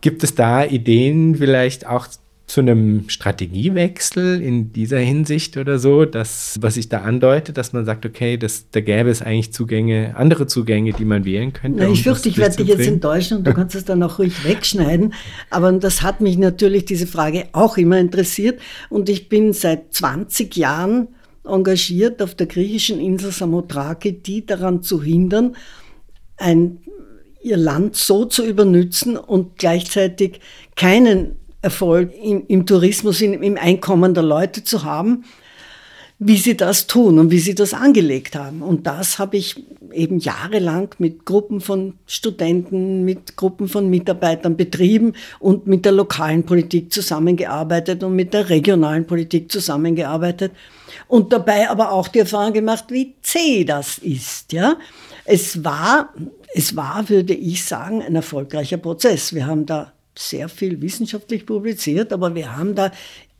Speaker 1: Gibt es da Ideen vielleicht auch zu einem Strategiewechsel in dieser Hinsicht oder so, das, was sich da andeutet, dass man sagt, okay, das, da gäbe es eigentlich Zugänge, andere Zugänge, die man wählen könnte.
Speaker 2: Na, ich um fürchte, ich werde dich jetzt enttäuschen und du kannst es dann auch ruhig wegschneiden. Aber das hat mich natürlich diese Frage auch immer interessiert und ich bin seit 20 Jahren engagiert auf der griechischen Insel Samothrake, die daran zu hindern, ein, ihr Land so zu übernützen und gleichzeitig keinen Erfolg im, im Tourismus, im, im Einkommen der Leute zu haben, wie sie das tun und wie sie das angelegt haben. Und das habe ich eben jahrelang mit Gruppen von Studenten, mit Gruppen von Mitarbeitern betrieben und mit der lokalen Politik zusammengearbeitet und mit der regionalen Politik zusammengearbeitet und dabei aber auch die Erfahrung gemacht, wie zäh das ist, ja. Es war, es war, würde ich sagen, ein erfolgreicher Prozess. Wir haben da sehr viel wissenschaftlich publiziert, aber wir haben da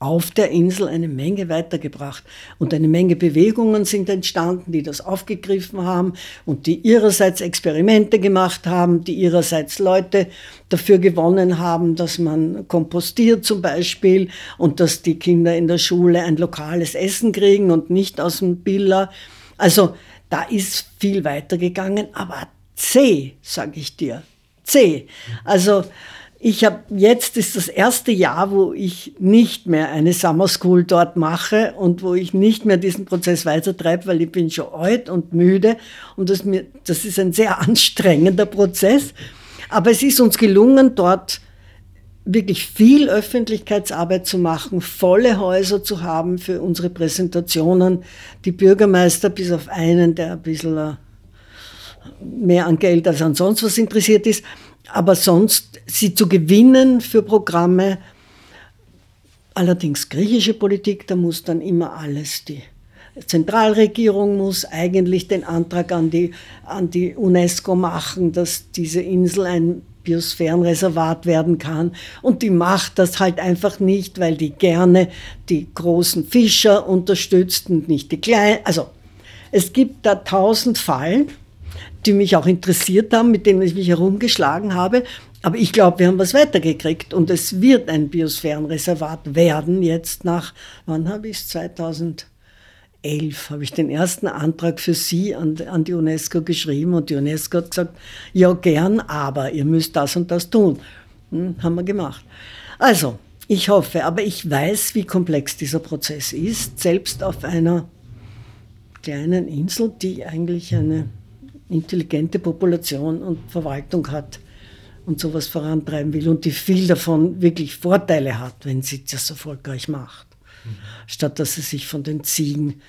Speaker 2: auf der Insel eine Menge weitergebracht. Und eine Menge Bewegungen sind entstanden, die das aufgegriffen haben und die ihrerseits Experimente gemacht haben, die ihrerseits Leute dafür gewonnen haben, dass man kompostiert zum Beispiel und dass die Kinder in der Schule ein lokales Essen kriegen und nicht aus dem Billa. Also da ist viel weitergegangen, aber C, sage ich dir, C. Also ich habe jetzt ist das erste Jahr, wo ich nicht mehr eine Summer School dort mache und wo ich nicht mehr diesen Prozess weitertreibe, weil ich bin schon alt und müde und das, mir, das ist ein sehr anstrengender Prozess. Aber es ist uns gelungen, dort wirklich viel Öffentlichkeitsarbeit zu machen, volle Häuser zu haben für unsere Präsentationen. Die Bürgermeister, bis auf einen, der ein bisschen äh, mehr an Geld als an sonst was interessiert ist, aber sonst sie zu gewinnen für Programme. Allerdings griechische Politik, da muss dann immer alles die Zentralregierung muss eigentlich den Antrag an die, an die UNESCO machen, dass diese Insel ein Biosphärenreservat werden kann. Und die macht das halt einfach nicht, weil die gerne die großen Fischer unterstützt und nicht die kleinen. Also es gibt da tausend Fallen die mich auch interessiert haben, mit denen ich mich herumgeschlagen habe. Aber ich glaube, wir haben was weitergekriegt und es wird ein Biosphärenreservat werden jetzt nach, wann habe ich es, 2011 habe ich den ersten Antrag für Sie an, an die UNESCO geschrieben und die UNESCO hat gesagt, ja gern, aber ihr müsst das und das tun. Hm, haben wir gemacht. Also, ich hoffe, aber ich weiß, wie komplex dieser Prozess ist, selbst auf einer kleinen Insel, die eigentlich eine intelligente Population und Verwaltung hat und sowas vorantreiben will und die viel davon wirklich Vorteile hat, wenn sie das erfolgreich macht. Mhm. Statt dass sie sich von den Ziegen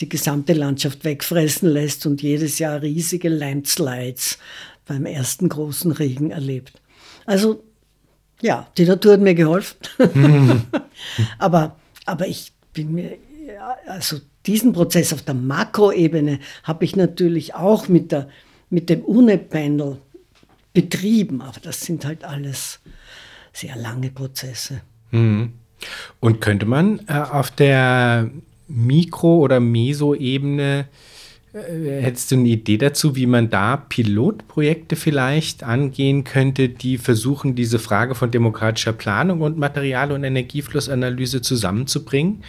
Speaker 2: die gesamte Landschaft wegfressen lässt und jedes Jahr riesige Landslides beim ersten großen Regen erlebt. Also ja, die Natur hat mir geholfen. Mhm. aber, aber ich bin mir, also diesen Prozess auf der Makroebene habe ich natürlich auch mit, der, mit dem UNE-Panel betrieben, aber das sind halt alles sehr lange Prozesse.
Speaker 1: Mhm. Und könnte man äh, auf der Mikro- oder Meso-Ebene Hättest du eine Idee dazu, wie man da Pilotprojekte vielleicht angehen könnte, die versuchen, diese Frage von demokratischer Planung und Material- und Energieflussanalyse zusammenzubringen?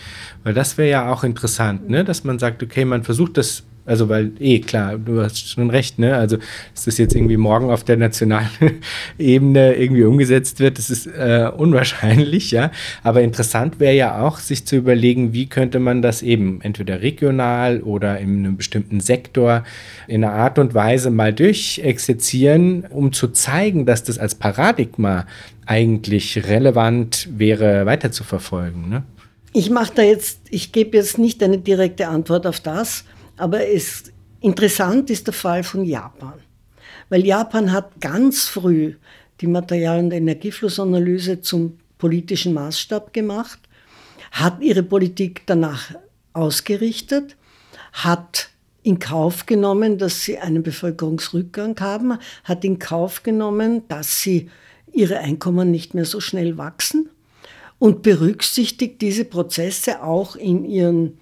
Speaker 1: Weil das wäre ja auch interessant, ne? dass man sagt, okay, man versucht das also, weil, eh, klar, du hast schon recht, ne? Also, dass das jetzt irgendwie morgen auf der nationalen Ebene irgendwie umgesetzt wird, das ist äh, unwahrscheinlich, ja. Aber interessant wäre ja auch, sich zu überlegen, wie könnte man das eben entweder regional oder in einem bestimmten Sektor in einer Art und Weise mal durchexerzieren, um zu zeigen, dass das als Paradigma eigentlich relevant wäre, weiter zu verfolgen, ne?
Speaker 2: Ich mache da jetzt, ich gebe jetzt nicht eine direkte Antwort auf das, aber es, interessant ist der Fall von Japan. Weil Japan hat ganz früh die Material- und Energieflussanalyse zum politischen Maßstab gemacht, hat ihre Politik danach ausgerichtet, hat in Kauf genommen, dass sie einen Bevölkerungsrückgang haben, hat in Kauf genommen, dass sie ihre Einkommen nicht mehr so schnell wachsen und berücksichtigt diese Prozesse auch in ihren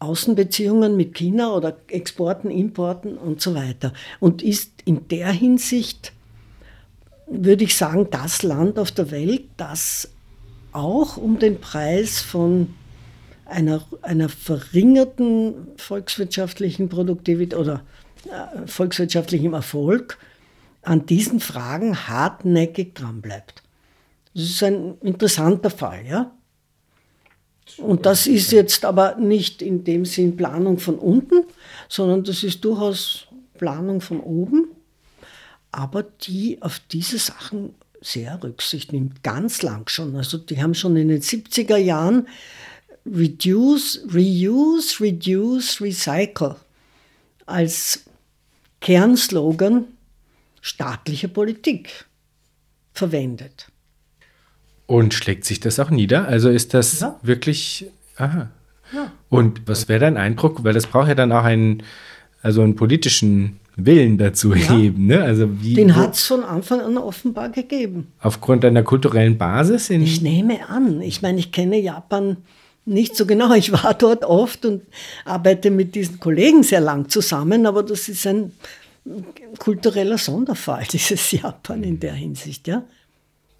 Speaker 2: Außenbeziehungen mit China oder Exporten, Importen und so weiter. Und ist in der Hinsicht, würde ich sagen, das Land auf der Welt, das auch um den Preis von einer, einer verringerten volkswirtschaftlichen Produktivität oder äh, volkswirtschaftlichem Erfolg an diesen Fragen hartnäckig dranbleibt. Das ist ein interessanter Fall, ja. Und das ist jetzt aber nicht in dem Sinn Planung von unten, sondern das ist durchaus Planung von oben, aber die auf diese Sachen sehr Rücksicht nimmt, ganz lang schon. Also die haben schon in den 70er Jahren Reduce, Reuse, Reduce, Recycle als Kernslogan staatlicher Politik verwendet.
Speaker 1: Und schlägt sich das auch nieder? Also ist das ja. wirklich. Aha. Ja. Und was wäre dein Eindruck? Weil das braucht ja dann auch einen, also einen politischen Willen dazu ja. geben. Ne? Also
Speaker 2: wie, Den hat es von Anfang an offenbar gegeben.
Speaker 1: Aufgrund einer kulturellen Basis?
Speaker 2: ich nehme an. Ich meine, ich kenne Japan nicht so genau. Ich war dort oft und arbeite mit diesen Kollegen sehr lang zusammen, aber das ist ein kultureller Sonderfall, dieses Japan in der Hinsicht, ja.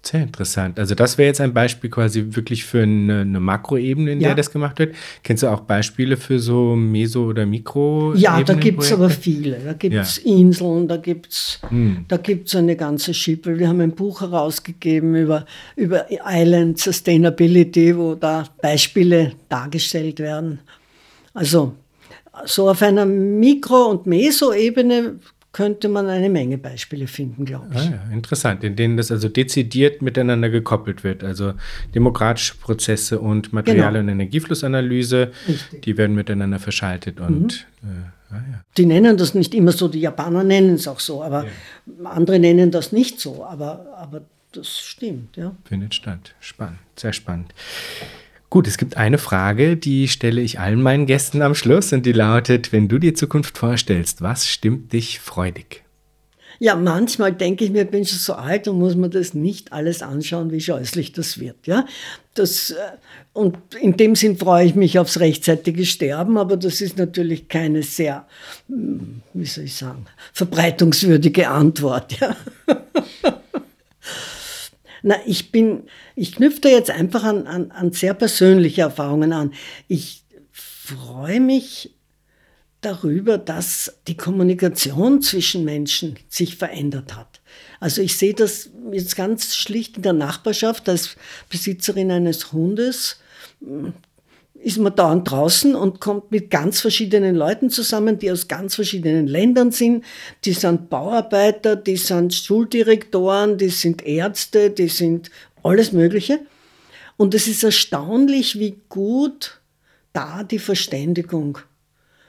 Speaker 1: Sehr interessant. Also das wäre jetzt ein Beispiel quasi wirklich für eine, eine Makroebene, in ja. der das gemacht wird. Kennst du auch Beispiele für so Meso- oder Mikro?
Speaker 2: Ja, da gibt es aber viele. Da gibt es ja. Inseln, da gibt es hm. eine ganze Schippe. Wir haben ein Buch herausgegeben über, über Island Sustainability, wo da Beispiele dargestellt werden. Also so auf einer Mikro- und Meso-Ebene könnte man eine Menge Beispiele finden, glaube ich.
Speaker 1: Ah ja, interessant, in denen das also dezidiert miteinander gekoppelt wird. Also demokratische Prozesse und Material- genau. und Energieflussanalyse, Richtig. die werden miteinander verschaltet und mhm.
Speaker 2: äh, ah ja. Die nennen das nicht immer so, die Japaner nennen es auch so, aber ja. andere nennen das nicht so, aber, aber das stimmt, ja.
Speaker 1: Findet statt. Spannend, sehr spannend. Gut, es gibt eine Frage, die stelle ich allen meinen Gästen am Schluss und die lautet, wenn du dir Zukunft vorstellst, was stimmt dich freudig?
Speaker 2: Ja, manchmal denke ich mir, bin schon so alt und muss man das nicht alles anschauen, wie scheußlich das wird. Ja? Das, äh, und in dem Sinn freue ich mich aufs rechtzeitige Sterben, aber das ist natürlich keine sehr, hm, wie soll ich sagen, verbreitungswürdige Antwort. Ja? Na, ich bin, ich knüpfe da jetzt einfach an, an, an sehr persönliche Erfahrungen an. Ich freue mich darüber, dass die Kommunikation zwischen Menschen sich verändert hat. Also ich sehe das jetzt ganz schlicht in der Nachbarschaft als Besitzerin eines Hundes ist man dauernd draußen und kommt mit ganz verschiedenen Leuten zusammen, die aus ganz verschiedenen Ländern sind. Die sind Bauarbeiter, die sind Schuldirektoren, die sind Ärzte, die sind alles Mögliche. Und es ist erstaunlich, wie gut da die Verständigung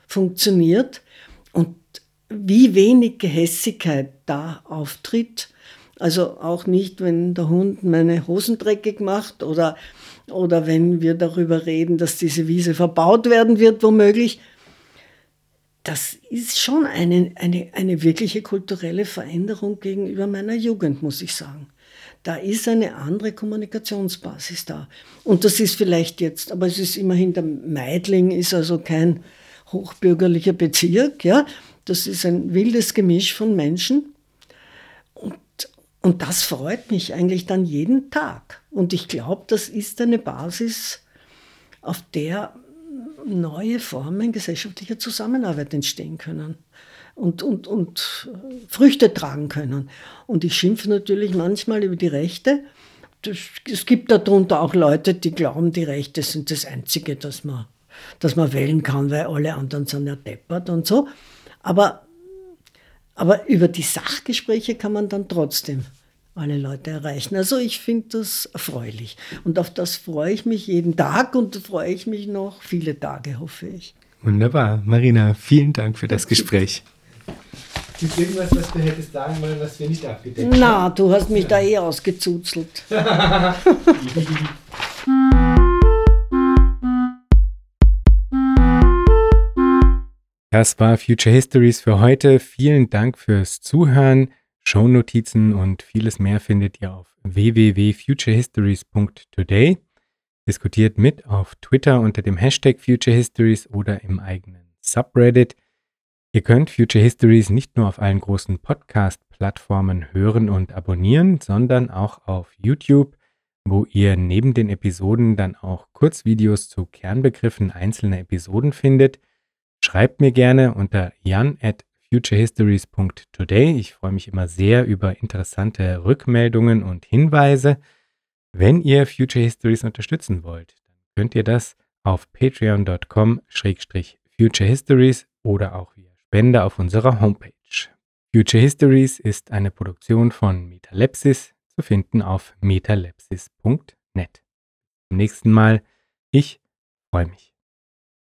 Speaker 2: funktioniert und wie wenig Gehässigkeit da auftritt. Also auch nicht, wenn der Hund meine Hosen dreckig macht oder oder wenn wir darüber reden, dass diese Wiese verbaut werden wird, womöglich. Das ist schon eine, eine, eine wirkliche kulturelle Veränderung gegenüber meiner Jugend, muss ich sagen. Da ist eine andere Kommunikationsbasis da. Und das ist vielleicht jetzt, aber es ist immerhin, der Meidling ist also kein hochbürgerlicher Bezirk, ja. Das ist ein wildes Gemisch von Menschen. Und das freut mich eigentlich dann jeden Tag. Und ich glaube, das ist eine Basis, auf der neue Formen gesellschaftlicher Zusammenarbeit entstehen können und, und, und Früchte tragen können. Und ich schimpfe natürlich manchmal über die Rechte. Das, es gibt darunter auch Leute, die glauben, die Rechte sind das Einzige, das man, das man wählen kann, weil alle anderen sind ja deppert und so. Aber aber über die Sachgespräche kann man dann trotzdem alle Leute erreichen. Also ich finde das erfreulich. Und auf das freue ich mich jeden Tag und freue ich mich noch viele Tage, hoffe ich.
Speaker 1: Wunderbar. Marina, vielen Dank für das Gespräch. Gibt es irgendwas, was du hättest sagen wollen, was wir nicht abgedeckt haben?
Speaker 2: Na, du hast mich ja. da eh ausgezuzelt.
Speaker 1: Das war Future Histories für heute. Vielen Dank fürs Zuhören. Shownotizen und vieles mehr findet ihr auf www.futurehistories.today. Diskutiert mit auf Twitter unter dem Hashtag Future Histories oder im eigenen Subreddit. Ihr könnt Future Histories nicht nur auf allen großen Podcast-Plattformen hören und abonnieren, sondern auch auf YouTube, wo ihr neben den Episoden dann auch Kurzvideos zu Kernbegriffen einzelner Episoden findet. Schreibt mir gerne unter jan futurehistories.today. Ich freue mich immer sehr über interessante Rückmeldungen und Hinweise. Wenn ihr Future Histories unterstützen wollt, dann könnt ihr das auf patreon.com-futurehistories oder auch via Spende auf unserer Homepage. Future Histories ist eine Produktion von Metalepsis, zu finden auf metalepsis.net. Zum nächsten Mal. Ich freue mich.